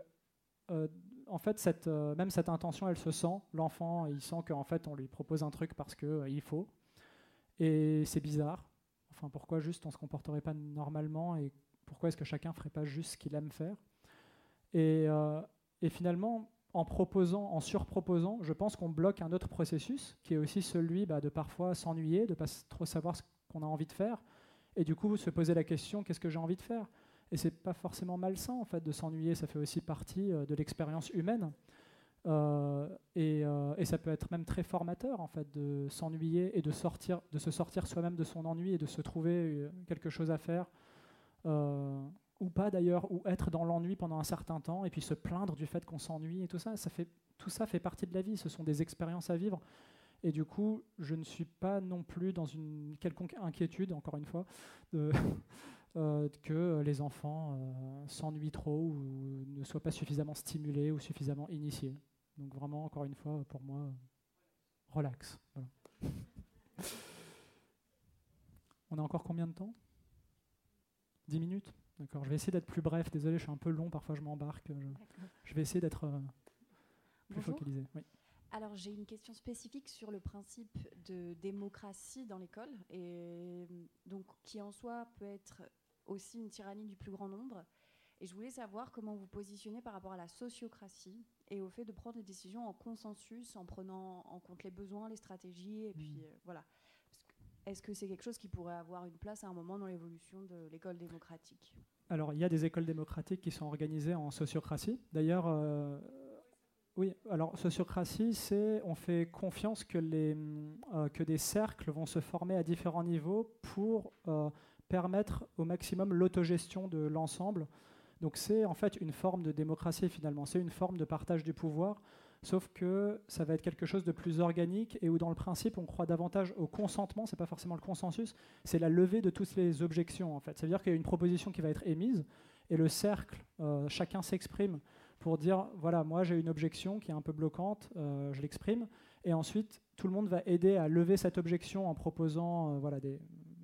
en fait, euh, même cette intention, elle se sent. L'enfant, il sent qu'en fait, on lui propose un truc parce qu'il euh, faut. Et c'est bizarre. Enfin, pourquoi juste on se comporterait pas normalement et pourquoi est-ce que chacun ferait pas juste ce qu'il aime faire? Et, euh, et, finalement, en proposant, en surproposant, je pense qu'on bloque un autre processus qui est aussi celui bah, de parfois s'ennuyer, de pas trop savoir ce qu'on a envie de faire, et du coup se poser la question qu'est-ce que j'ai envie de faire? Et c'est pas forcément malsain en fait de s'ennuyer, ça fait aussi partie euh, de l'expérience humaine. Euh, euh, et, ça peut être même très formateur en fait de s'ennuyer et de sortir, de se sortir soi-même de son ennui et de se trouver quelque chose à faire ou pas d'ailleurs, ou être dans l'ennui pendant un certain temps et puis se plaindre du fait qu'on s'ennuie et tout ça, ça fait, tout ça fait partie de la vie. Ce sont des expériences à vivre. Et du coup, je ne suis pas non plus dans une quelconque inquiétude, encore une fois, Euh, que les enfants euh, s'ennuient trop ou ne soient pas suffisamment stimulés ou suffisamment initiés. Donc vraiment, encore une fois, pour moi, relax. On a encore combien de temps? 10 minutes? D'accord, je vais essayer d'être plus bref. Désolé, je suis un peu long, parfois je m'embarque. Je, vais essayer d'être euh, plus focalisé. Alors j'ai une question spécifique sur le principe de démocratie dans l'école, et donc qui en soi peut être aussi une tyrannie du plus grand nombre. Et je voulais savoir comment vous positionnez par rapport à la sociocratie et au fait de prendre des décisions en consensus, en prenant en compte les besoins, les stratégies, et puis mmh. euh, voilà. Est-ce que c'est quelque chose qui pourrait avoir une place à un moment dans l'évolution de l'école démocratique? Alors, il y a des écoles démocratiques qui sont organisées en sociocratie. D'ailleurs, euh, oui, alors sociocratie, c'est on fait confiance que, les, euh, que des cercles vont se former à différents niveaux pour permettre au maximum l'autogestion de l'ensemble. Donc c'est en fait une forme de démocratie finalement, c'est une forme de partage du pouvoir, sauf que ça va être quelque chose de plus organique et où dans le principe on croit davantage au consentement, c'est pas forcément le consensus, c'est la levée de toutes les objections en fait. Ça veut dire qu'il y a une proposition qui va être émise et le cercle, euh, chacun s'exprime pour dire voilà moi j'ai une objection qui est un peu bloquante, euh, je l'exprime et ensuite tout le monde va aider à lever cette objection en proposant euh, voilà des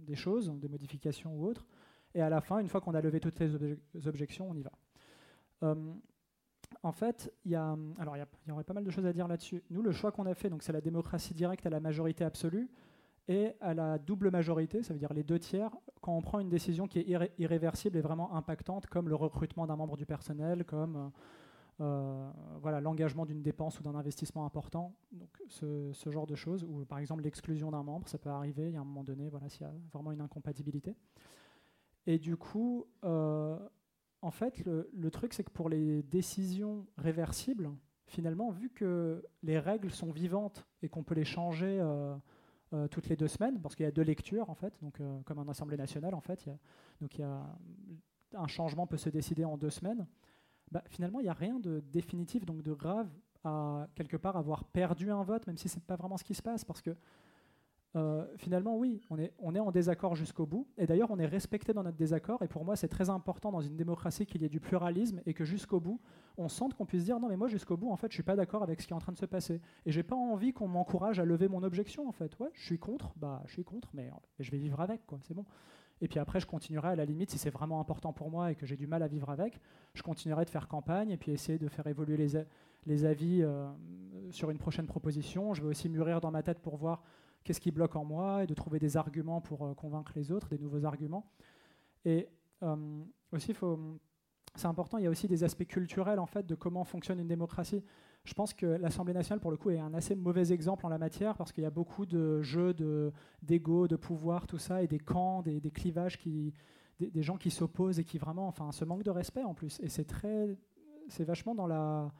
des choses, des modifications ou autres. Et à la fin, une fois qu'on a levé toutes les objections, on y va. Euh, en fait, il y, alors il y, aurait pas mal de choses à dire là-dessus. Nous, le choix qu'on a fait, c'est la démocratie directe à la majorité absolue et à la double majorité, ça veut dire les deux tiers, quand on prend une décision qui est irréversible et vraiment impactante, comme le recrutement d'un membre du personnel, comme euh, voilà l'engagement d'une dépense ou d'un investissement important, donc ce, genre de choses, ou par exemple l'exclusion d'un membre, ça peut arriver, il y a un moment donné, voilà, s'il y a vraiment une incompatibilité. Et du coup, euh, en fait, le, truc, c'est que pour les décisions réversibles, finalement, vu que les règles sont vivantes et qu'on peut les changer euh, euh, toutes les deux semaines, parce qu'il y a deux lectures, en fait, donc comme en Assemblée nationale, en fait, donc il y a, un changement peut se décider en deux semaines. Bah, finalement, il n'y a rien de définitif, donc de grave à quelque part avoir perdu un vote, même si ce n'est pas vraiment ce qui se passe, parce que euh, finalement, oui, on est, en désaccord jusqu'au bout. Et d'ailleurs, on est respecté dans notre désaccord. Et pour moi, c'est très important dans une démocratie qu'il y ait du pluralisme et que jusqu'au bout, on sente qu'on puisse dire non, mais moi, jusqu'au bout, en fait, je suis pas d'accord avec ce qui est en train de se passer. Et j'ai pas envie qu'on m'encourage à lever mon objection, en fait. Ouais, je suis contre, bah, je suis contre, mais, je vais vivre avec, quoi. C'est bon. Et puis après, je continuerai à la limite, si c'est vraiment important pour moi et que j'ai du mal à vivre avec, je continuerai de faire campagne et puis essayer de faire évoluer les, les avis euh, sur une prochaine proposition. Je vais aussi mûrir dans ma tête pour voir qu'est-ce qui bloque en moi et de trouver des arguments pour euh, convaincre les autres, des nouveaux arguments. Et euh, aussi, c'est important, il y a aussi des aspects culturels en fait de comment fonctionne une démocratie. Je pense que l'Assemblée nationale, pour le coup, est un assez mauvais exemple en la matière parce qu'il y a beaucoup de jeux d'ego, de, pouvoir, tout ça, et des camps, des, clivages, des, gens qui s'opposent et qui vraiment, enfin, ce manque de respect en plus. Et c'est très, c'est vachement dans la,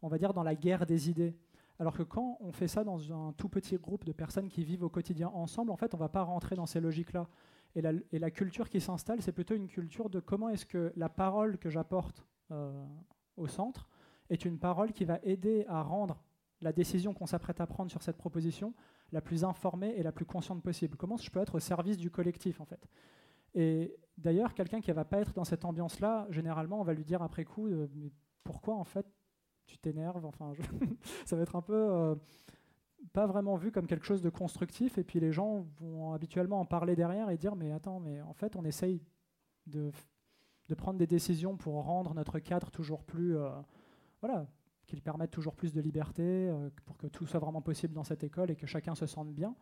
on va dire, dans la guerre des idées. Alors que quand on fait ça dans un tout petit groupe de personnes qui vivent au quotidien ensemble, en fait, on ne va pas rentrer dans ces logiques-là. Et la, culture qui s'installe, c'est plutôt une culture de comment est-ce que la parole que j'apporte euh, au centre est une parole qui va aider à rendre la décision qu'on s'apprête à prendre sur cette proposition la plus informée et la plus consciente possible. Comment je peux être au service du collectif, en fait Et d'ailleurs, quelqu'un qui ne va pas être dans cette ambiance-là, généralement, on va lui dire après coup, euh, mais pourquoi, en fait, tu t'énerves. Enfin, ça va être un peu euh, pas vraiment vu comme quelque chose de constructif. Et puis les gens vont habituellement en parler derrière et dire mais attends, mais en fait on essaye de, de prendre des décisions pour rendre notre cadre toujours plus euh, voilà qu'il permette toujours plus de liberté, euh, pour que tout soit vraiment possible dans cette école et que chacun se sente bien.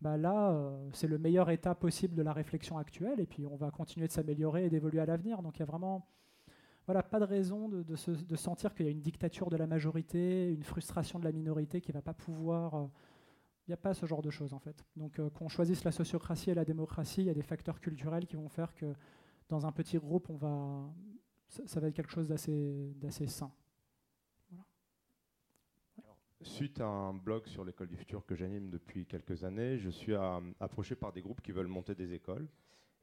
Bah là, c'est le meilleur état possible de la réflexion actuelle, et puis on va continuer de s'améliorer et d'évoluer à l'avenir. Donc il y a vraiment voilà, pas de raison de, sentir qu'il y a une dictature de la majorité, une frustration de la minorité qui ne va pas pouvoir. Il euh, n'y a pas ce genre de choses en fait. Donc euh, qu'on choisisse la sociocratie et la démocratie, il y a des facteurs culturels qui vont faire que dans un petit groupe, on va, ça, va être quelque chose d'assez sain. Suite à un blog sur l'école du futur que j'anime depuis quelques années, je suis approché par des groupes qui veulent monter des écoles.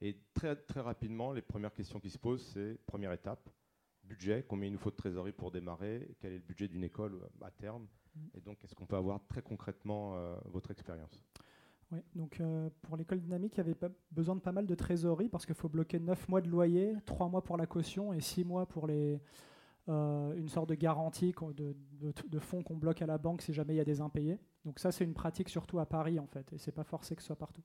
Et très, très rapidement, les premières questions qui se posent, c'est première étape, budget, combien il nous faut de trésorerie pour démarrer, quel est le budget d'une école euh, à terme, mm. et donc est-ce qu'on peut avoir très concrètement euh, votre expérience? Oui, donc euh, pour l'école dynamique, il y avait pas besoin de pas mal de trésorerie parce qu'il faut bloquer 9 mois de loyer, 3 mois pour la caution et 6 mois pour les, une sorte de garantie de, de, fonds qu'on bloque à la banque si jamais il y a des impayés. Donc ça, c'est une pratique surtout à Paris en fait, et c'est pas forcé que ce soit partout.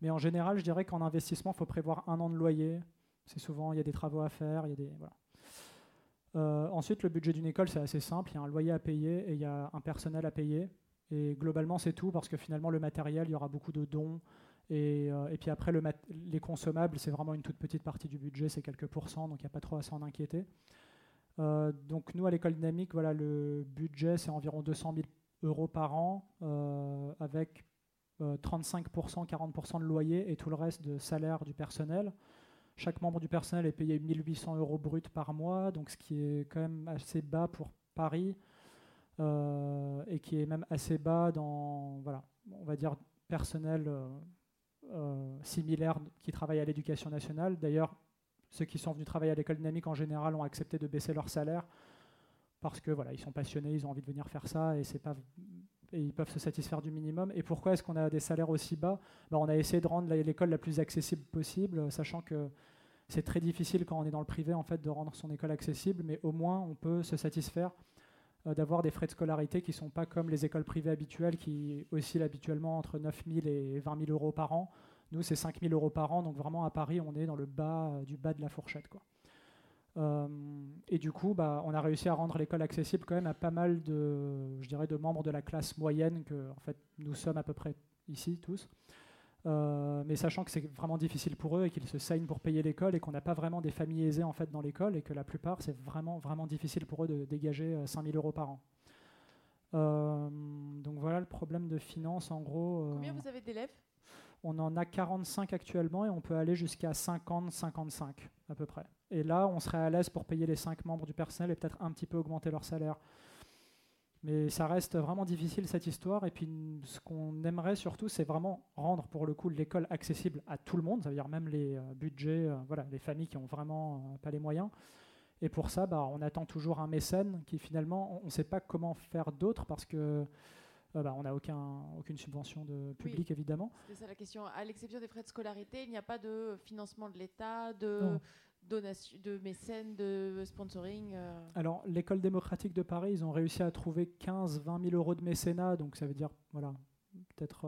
Mais en général, je dirais qu'en investissement, il faut prévoir un an de loyer. C'est souvent, il y a des travaux à faire, il y a des voilà. Euh, ensuite, le budget d'une école, c'est assez simple. Il y a un loyer à payer et il y a un personnel à payer. Et globalement, c'est tout parce que finalement, le matériel, il y aura beaucoup de dons. Et, euh, puis après, le les consommables, c'est vraiment une toute petite partie du budget, c'est quelques pourcents, donc il n'y a pas trop à s'en inquiéter. Euh, donc nous, à l'école dynamique, voilà, le budget, c'est environ 200 000 euros par an, avec 35%, 40% de loyer et tout le reste de salaire du personnel. Chaque membre du personnel est payé 1800 euros brut par mois, donc ce qui est quand même assez bas pour Paris euh, et qui est même assez bas dans, voilà, on va dire, personnel euh, euh, similaire qui travaille à l'éducation nationale. D'ailleurs, ceux qui sont venus travailler à l'école dynamique en général ont accepté de baisser leur salaire parce que voilà, ils sont passionnés, ils ont envie de venir faire ça et c'est pas et ils peuvent se satisfaire du minimum. Et pourquoi est-ce qu'on a des salaires aussi bas? Ben, On a essayé de rendre l'école la plus accessible possible, sachant que c'est très difficile quand on est dans le privé en fait de rendre son école accessible, mais au moins on peut se satisfaire euh, d'avoir des frais de scolarité qui ne sont pas comme les écoles privées habituelles qui oscillent habituellement entre 9 000 et 20 000 euros par an. Nous, c'est 5 000 euros par an, donc vraiment à Paris, on est dans le bas du bas de la fourchette. Quoi. Et du coup, bah, on a réussi à rendre l'école accessible quand même à pas mal de, je dirais, de membres de la classe moyenne que, en fait, nous sommes à peu près ici tous. Euh, mais sachant que c'est vraiment difficile pour eux et qu'ils se saignent pour payer l'école et qu'on n'a pas vraiment des familles aisées en fait dans l'école et que la plupart c'est vraiment vraiment difficile pour eux de dégager 5000 euh, euros par an. Euh, donc voilà le problème de finance en gros. Combien vous avez d'élèves? On en a 45 actuellement et on peut aller jusqu'à 50-55 à peu près. Et là on serait à l'aise pour payer les 5 membres du personnel et peut-être un petit peu augmenter leur salaire. Mais ça reste vraiment difficile cette histoire. Et puis ce qu'on aimerait surtout, c'est vraiment rendre pour le coup l'école accessible à tout le monde, ça veut dire même les euh, budgets, euh, voilà, les familles qui ont vraiment euh, pas les moyens. Et pour ça, bah, on attend toujours un mécène qui finalement, on ne sait pas comment faire d'autre parce que bah, on n'a aucun, aucune subvention de public évidemment. C'est ça la question. À l'exception des frais de scolarité, il n'y a pas de financement de l'État, de de mécènes, de sponsoring euh. Alors, l'école démocratique de Paris, ils ont réussi à trouver 15-20 000 euros de mécénat, donc ça veut dire voilà, peut-être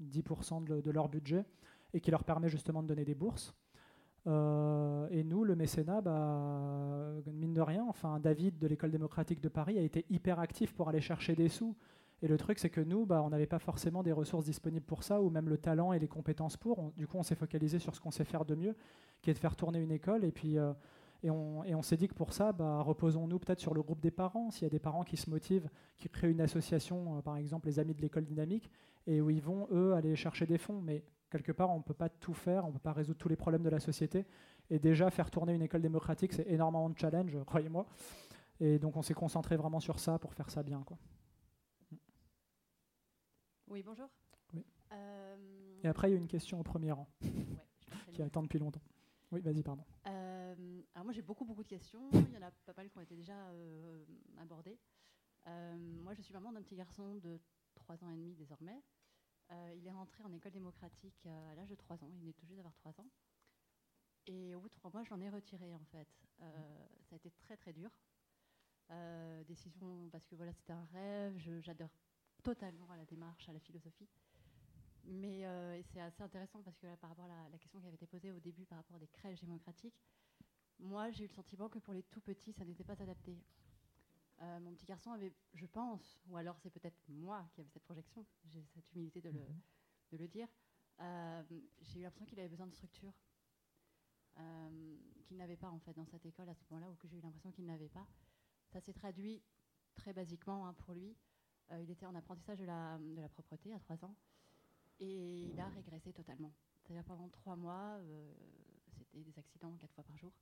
10% euh, de, leur budget, et qui leur permet justement de donner des bourses. Euh, et nous, le mécénat, bah, mine de rien, enfin, David de l'école démocratique de Paris a été hyper actif pour aller chercher des sous. Et le truc, c'est que nous, bah, on n'avait pas forcément des ressources disponibles pour ça, ou même le talent et les compétences pour. du coup, on s'est focalisé sur ce qu'on sait faire de mieux, qui est de faire tourner une école. Et puis, euh, et on, on s'est dit que pour ça, bah, reposons-nous peut-être sur le groupe des parents. S'il y a des parents qui se motivent, qui créent une association, euh, par exemple les Amis de l'école dynamique, et où ils vont, eux, aller chercher des fonds. Mais quelque part, on ne peut pas tout faire, on ne peut pas résoudre tous les problèmes de la société. Et déjà, faire tourner une école démocratique, c'est énormément de challenge, croyez-moi. Et donc, on s'est concentré vraiment sur ça pour faire ça bien. Quoi. Oui, bonjour. Euh, Et après, il y a une question au premier rang qui attend depuis longtemps. Oui, vas-y, pardon. Euh, alors moi, j'ai beaucoup, beaucoup de questions. Il y en a pas mal qui ont été déjà euh, abordées. moi, je suis maman d'un petit garçon de 3 ans et demi désormais. Il est rentré en école démocratique à l'âge de 3 ans. Il est tout juste d'avoir 3 ans. Et au bout de 3 mois, je l'en ai retiré, en fait. ça a été très, très dur. décision parce que voilà, c'était un rêve. J'adore totalement à la démarche, à la philosophie. Mais euh, c'est assez intéressant parce que par rapport à la, question qui avait été posée au début par rapport à des crèches démocratiques, moi j'ai eu le sentiment que pour les tout petits, ça n'était pas adapté. Euh, mon petit garçon avait, je pense, ou alors c'est peut-être moi qui avais cette projection, j'ai cette humilité de, le, mhm. de le, dire, euh, j'ai eu l'impression qu'il avait besoin de structure, qu'il n'avait pas en fait dans cette école à ce moment-là, ou que j'ai eu l'impression qu'il n'avait pas. Ça s'est traduit très basiquement hein, pour lui euh, il était en apprentissage de la, de la propreté à 3 ans et il a régressé totalement. C'est-à-dire pendant 3 mois, euh, c'était des accidents 4 fois par jour.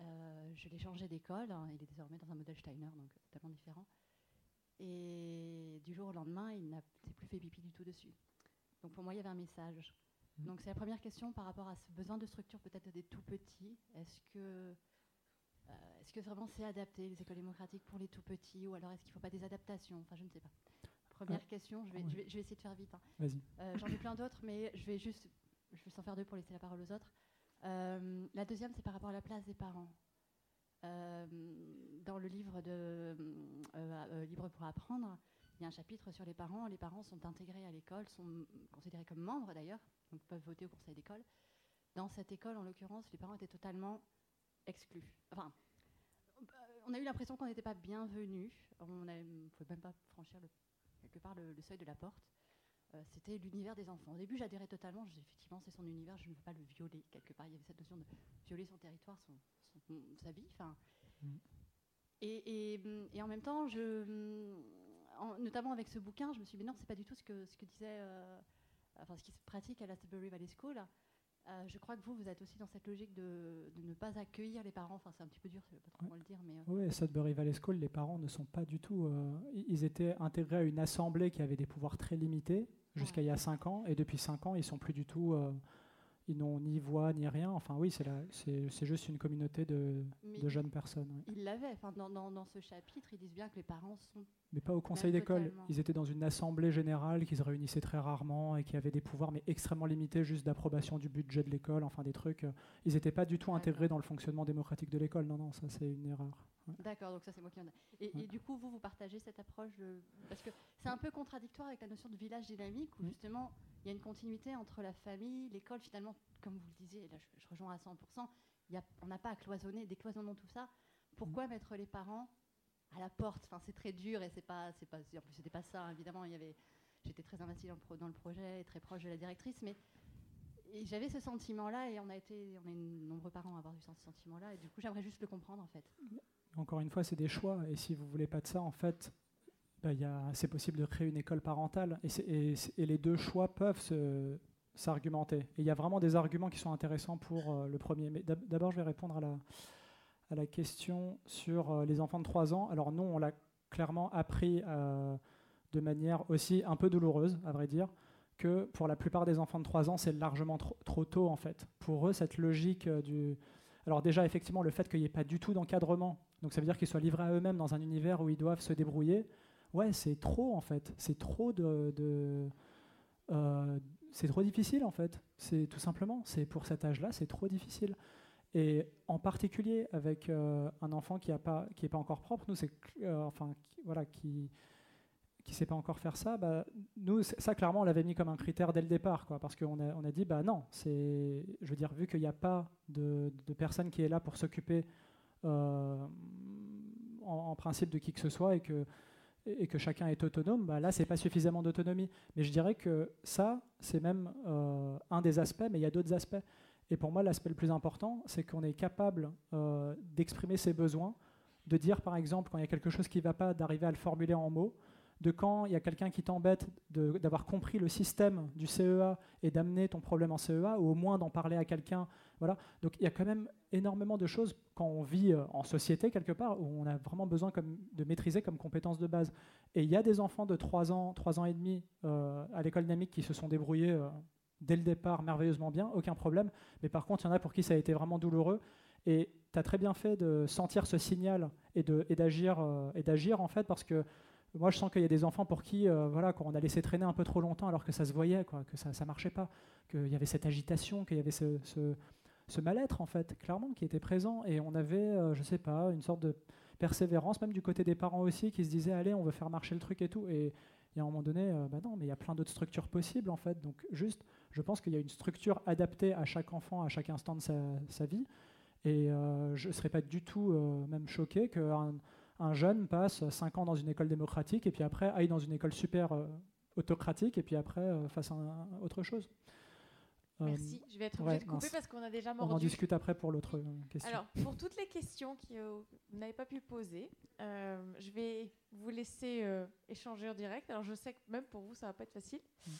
Euh, je l'ai changé d'école, hein, il est désormais dans un modèle Steiner, donc totalement différent. Et du jour au lendemain, il n'a plus fait pipi du tout dessus. Donc pour moi, il y avait un message. Mmh. Donc c'est la première question par rapport à ce besoin de structure peut-être des tout petits. Est-ce que euh, est-ce que vraiment c'est adapté, les écoles démocratiques, pour les tout petits Ou alors est-ce qu'il ne faut pas des adaptations? Enfin, je ne sais pas. Première ah. question, je vais, je, vais, essayer de faire vite. Hein. Euh, J'en ai plein d'autres, mais je vais juste je vais s'en faire deux pour laisser la parole aux autres. Euh, la deuxième, c'est par rapport à la place des parents. dans le livre de Libre pour apprendre, il y a un chapitre sur les parents. Les parents sont intégrés à l'école, sont considérés comme membres d'ailleurs, donc peuvent voter au conseil d'école. Dans cette école, en l'occurrence, les parents étaient totalement exclus. Enfin, on a eu l'impression qu'on n'était pas bienvenus. On ne pouvait même pas franchir quelque part le, seuil de la porte. Euh, c'était l'univers des enfants. Au début, j'adhérais totalement. Je effectivement, c'est son univers, je ne veux pas le violer. Quelque part, il y avait cette notion de violer son territoire, son, sa vie. Enfin, mm. et, en même temps, je, notamment avec ce bouquin, je me suis dit, mais non, c'est pas du tout ce que, ce que disait, euh, enfin, ce qui se pratique à la Sudbury Valley School. Euh, je crois que vous, vous êtes aussi dans cette logique de, ne pas accueillir les parents. Enfin, c'est un petit peu dur, je ne sais pas trop comment le dire. Mais, euh. Oui, Sudbury Valley School, les parents ne sont pas du tout. Euh, ils étaient intégrés à une assemblée qui avait des pouvoirs très limités jusqu'à il y a 5 ans. Et depuis 5 ans, ils sont plus du tout ils n'ont ni voix ni rien. Enfin oui, c'est juste une communauté de, de jeunes personnes. Ils l'avaient. Enfin, dans, dans, ce chapitre, ils disent bien que les parents sont. Mais pas au conseil d'école. Ils étaient dans une assemblée générale qui se réunissait très rarement et qui avait des pouvoirs mais extrêmement limités, juste d'approbation du budget de l'école, enfin des trucs. Ils n'étaient pas du tout intégrés dans le fonctionnement démocratique de l'école. Non, non, ça c'est une erreur. D'accord, donc ça c'est moi qui en ai. Et, du coup, vous, vous partagez cette approche Parce que c'est un peu contradictoire avec la notion de village dynamique, où justement, il y a une continuité entre la famille, l'école, finalement, comme vous le disiez, là je, rejoins à 100%, y a, on n'a pas à cloisonner, décloisonnons tout ça. Pourquoi mettre les parents à la porte? Enfin, c'est très dur et c'est pas, c'est pas, en plus c'était pas ça, évidemment, il y avait, j'étais très investie dans le, dans le projet, très proche de la directrice, mais j'avais ce sentiment-là et on a été, on est nombreux parents à avoir eu ce sentiment-là et du coup j'aimerais juste le comprendre en fait. Encore une fois, c'est des choix et si vous voulez pas de ça, en fait, bah, c'est possible de créer une école parentale et, les deux choix peuvent s'argumenter. Et il y a vraiment des arguments qui sont intéressants pour euh, le premier. Mais d'abord, je vais répondre à la, question sur euh, les enfants de 3 ans. Alors non, on l'a clairement appris euh, de manière aussi un peu douloureuse, à vrai dire que pour la plupart des enfants de 3 ans, c'est largement trop, tôt en fait. Pour eux, cette logique du... Alors déjà, effectivement, le fait qu'il n'y ait pas du tout d'encadrement, donc ça veut dire qu'ils soient livrés à eux-mêmes dans un univers où ils doivent se débrouiller, ouais, c'est trop en fait. C'est trop de... Euh, c'est trop difficile en fait. C'est tout simplement, c'est pour cet âge-là, c'est trop difficile. Et en particulier avec euh, un enfant qui n'est pas, qui est pas encore propre, nous, c'est enfin, voilà, qui, qui sait pas encore faire ça, bah, nous, ça clairement, on l'avait mis comme un critère dès le départ, quoi, parce qu'on a, on a dit, bah non, c'est, je veux dire, vu qu'il n'y a pas de, de, personne qui est là pour s'occuper euh, en, principe de qui que ce soit et que, chacun est autonome, bah là, c'est pas suffisamment d'autonomie. Mais je dirais que ça, c'est même euh, un des aspects, mais il y a d'autres aspects. Et pour moi, l'aspect le plus important, c'est qu'on est capable euh, d'exprimer ses besoins, de dire, par exemple, quand il y a quelque chose qui ne va pas, d'arriver à le formuler en mots de quand il y a quelqu'un qui t'embête d'avoir compris le système du CEA et d'amener ton problème en CEA, ou au moins d'en parler à quelqu'un. Voilà. Donc il y a quand même énormément de choses quand on vit euh, en société quelque part, où on a vraiment besoin comme, de maîtriser comme compétence de base. Et il y a des enfants de 3 ans, 3 ans et demi euh, à l'école dynamique qui se sont débrouillés euh, dès le départ merveilleusement bien, aucun problème. Mais par contre, il y en a pour qui ça a été vraiment douloureux. Et tu as très bien fait de sentir ce signal et d'agir en fait parce que moi, je sens qu'il y a des enfants pour qui, euh, voilà, on a laissé traîner un peu trop longtemps alors que ça se voyait, que ça ne marchait pas, qu'il y avait cette agitation, qu'il y avait ce, mal-être, en fait, clairement, qui était présent. Et on avait, euh, je ne sais pas, une sorte de persévérance, même du côté des parents aussi, qui se disaient, allez, on veut faire marcher le truc et tout. Et, y a un moment donné, euh, bah mais il y a plein d'autres structures possibles, en fait. Donc, juste, je pense qu'il y a une structure adaptée à chaque enfant, à chaque instant de sa, sa vie. Et je ne serais pas du tout même choqué qu'un un jeune passe 5 ans dans une école démocratique et puis après aille dans une école super euh, autocratique et puis après euh, fasse autre chose. Euh, Merci, je vais être obligée de couper parce qu'on a déjà mordu. On en discute après pour l'autre question. Alors, pour toutes les questions que vous n'avez pas pu poser, je vais vous laisser échanger en direct. Alors, je sais que même pour vous, ça va pas être facile. Mm.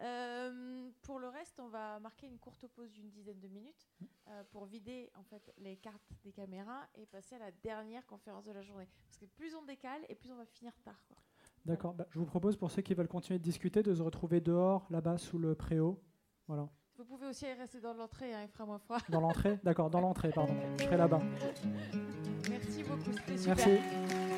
Euh, pour le reste, on va marquer une courte pause d'une dizaine de minutes euh, pour vider en fait les cartes des caméras et passer à la dernière conférence de la journée. Parce que plus on décale et plus on va finir tard. D'accord. Bah, je vous propose pour ceux qui veulent continuer de discuter de se retrouver dehors, là-bas, sous le préau. Voilà. Vous pouvez aussi rester dans l'entrée, hein, il fera moins froid. Dans l'entrée? D'accord, dans l'entrée, pardon. Je serai là-bas. Merci beaucoup, c'était super. Merci.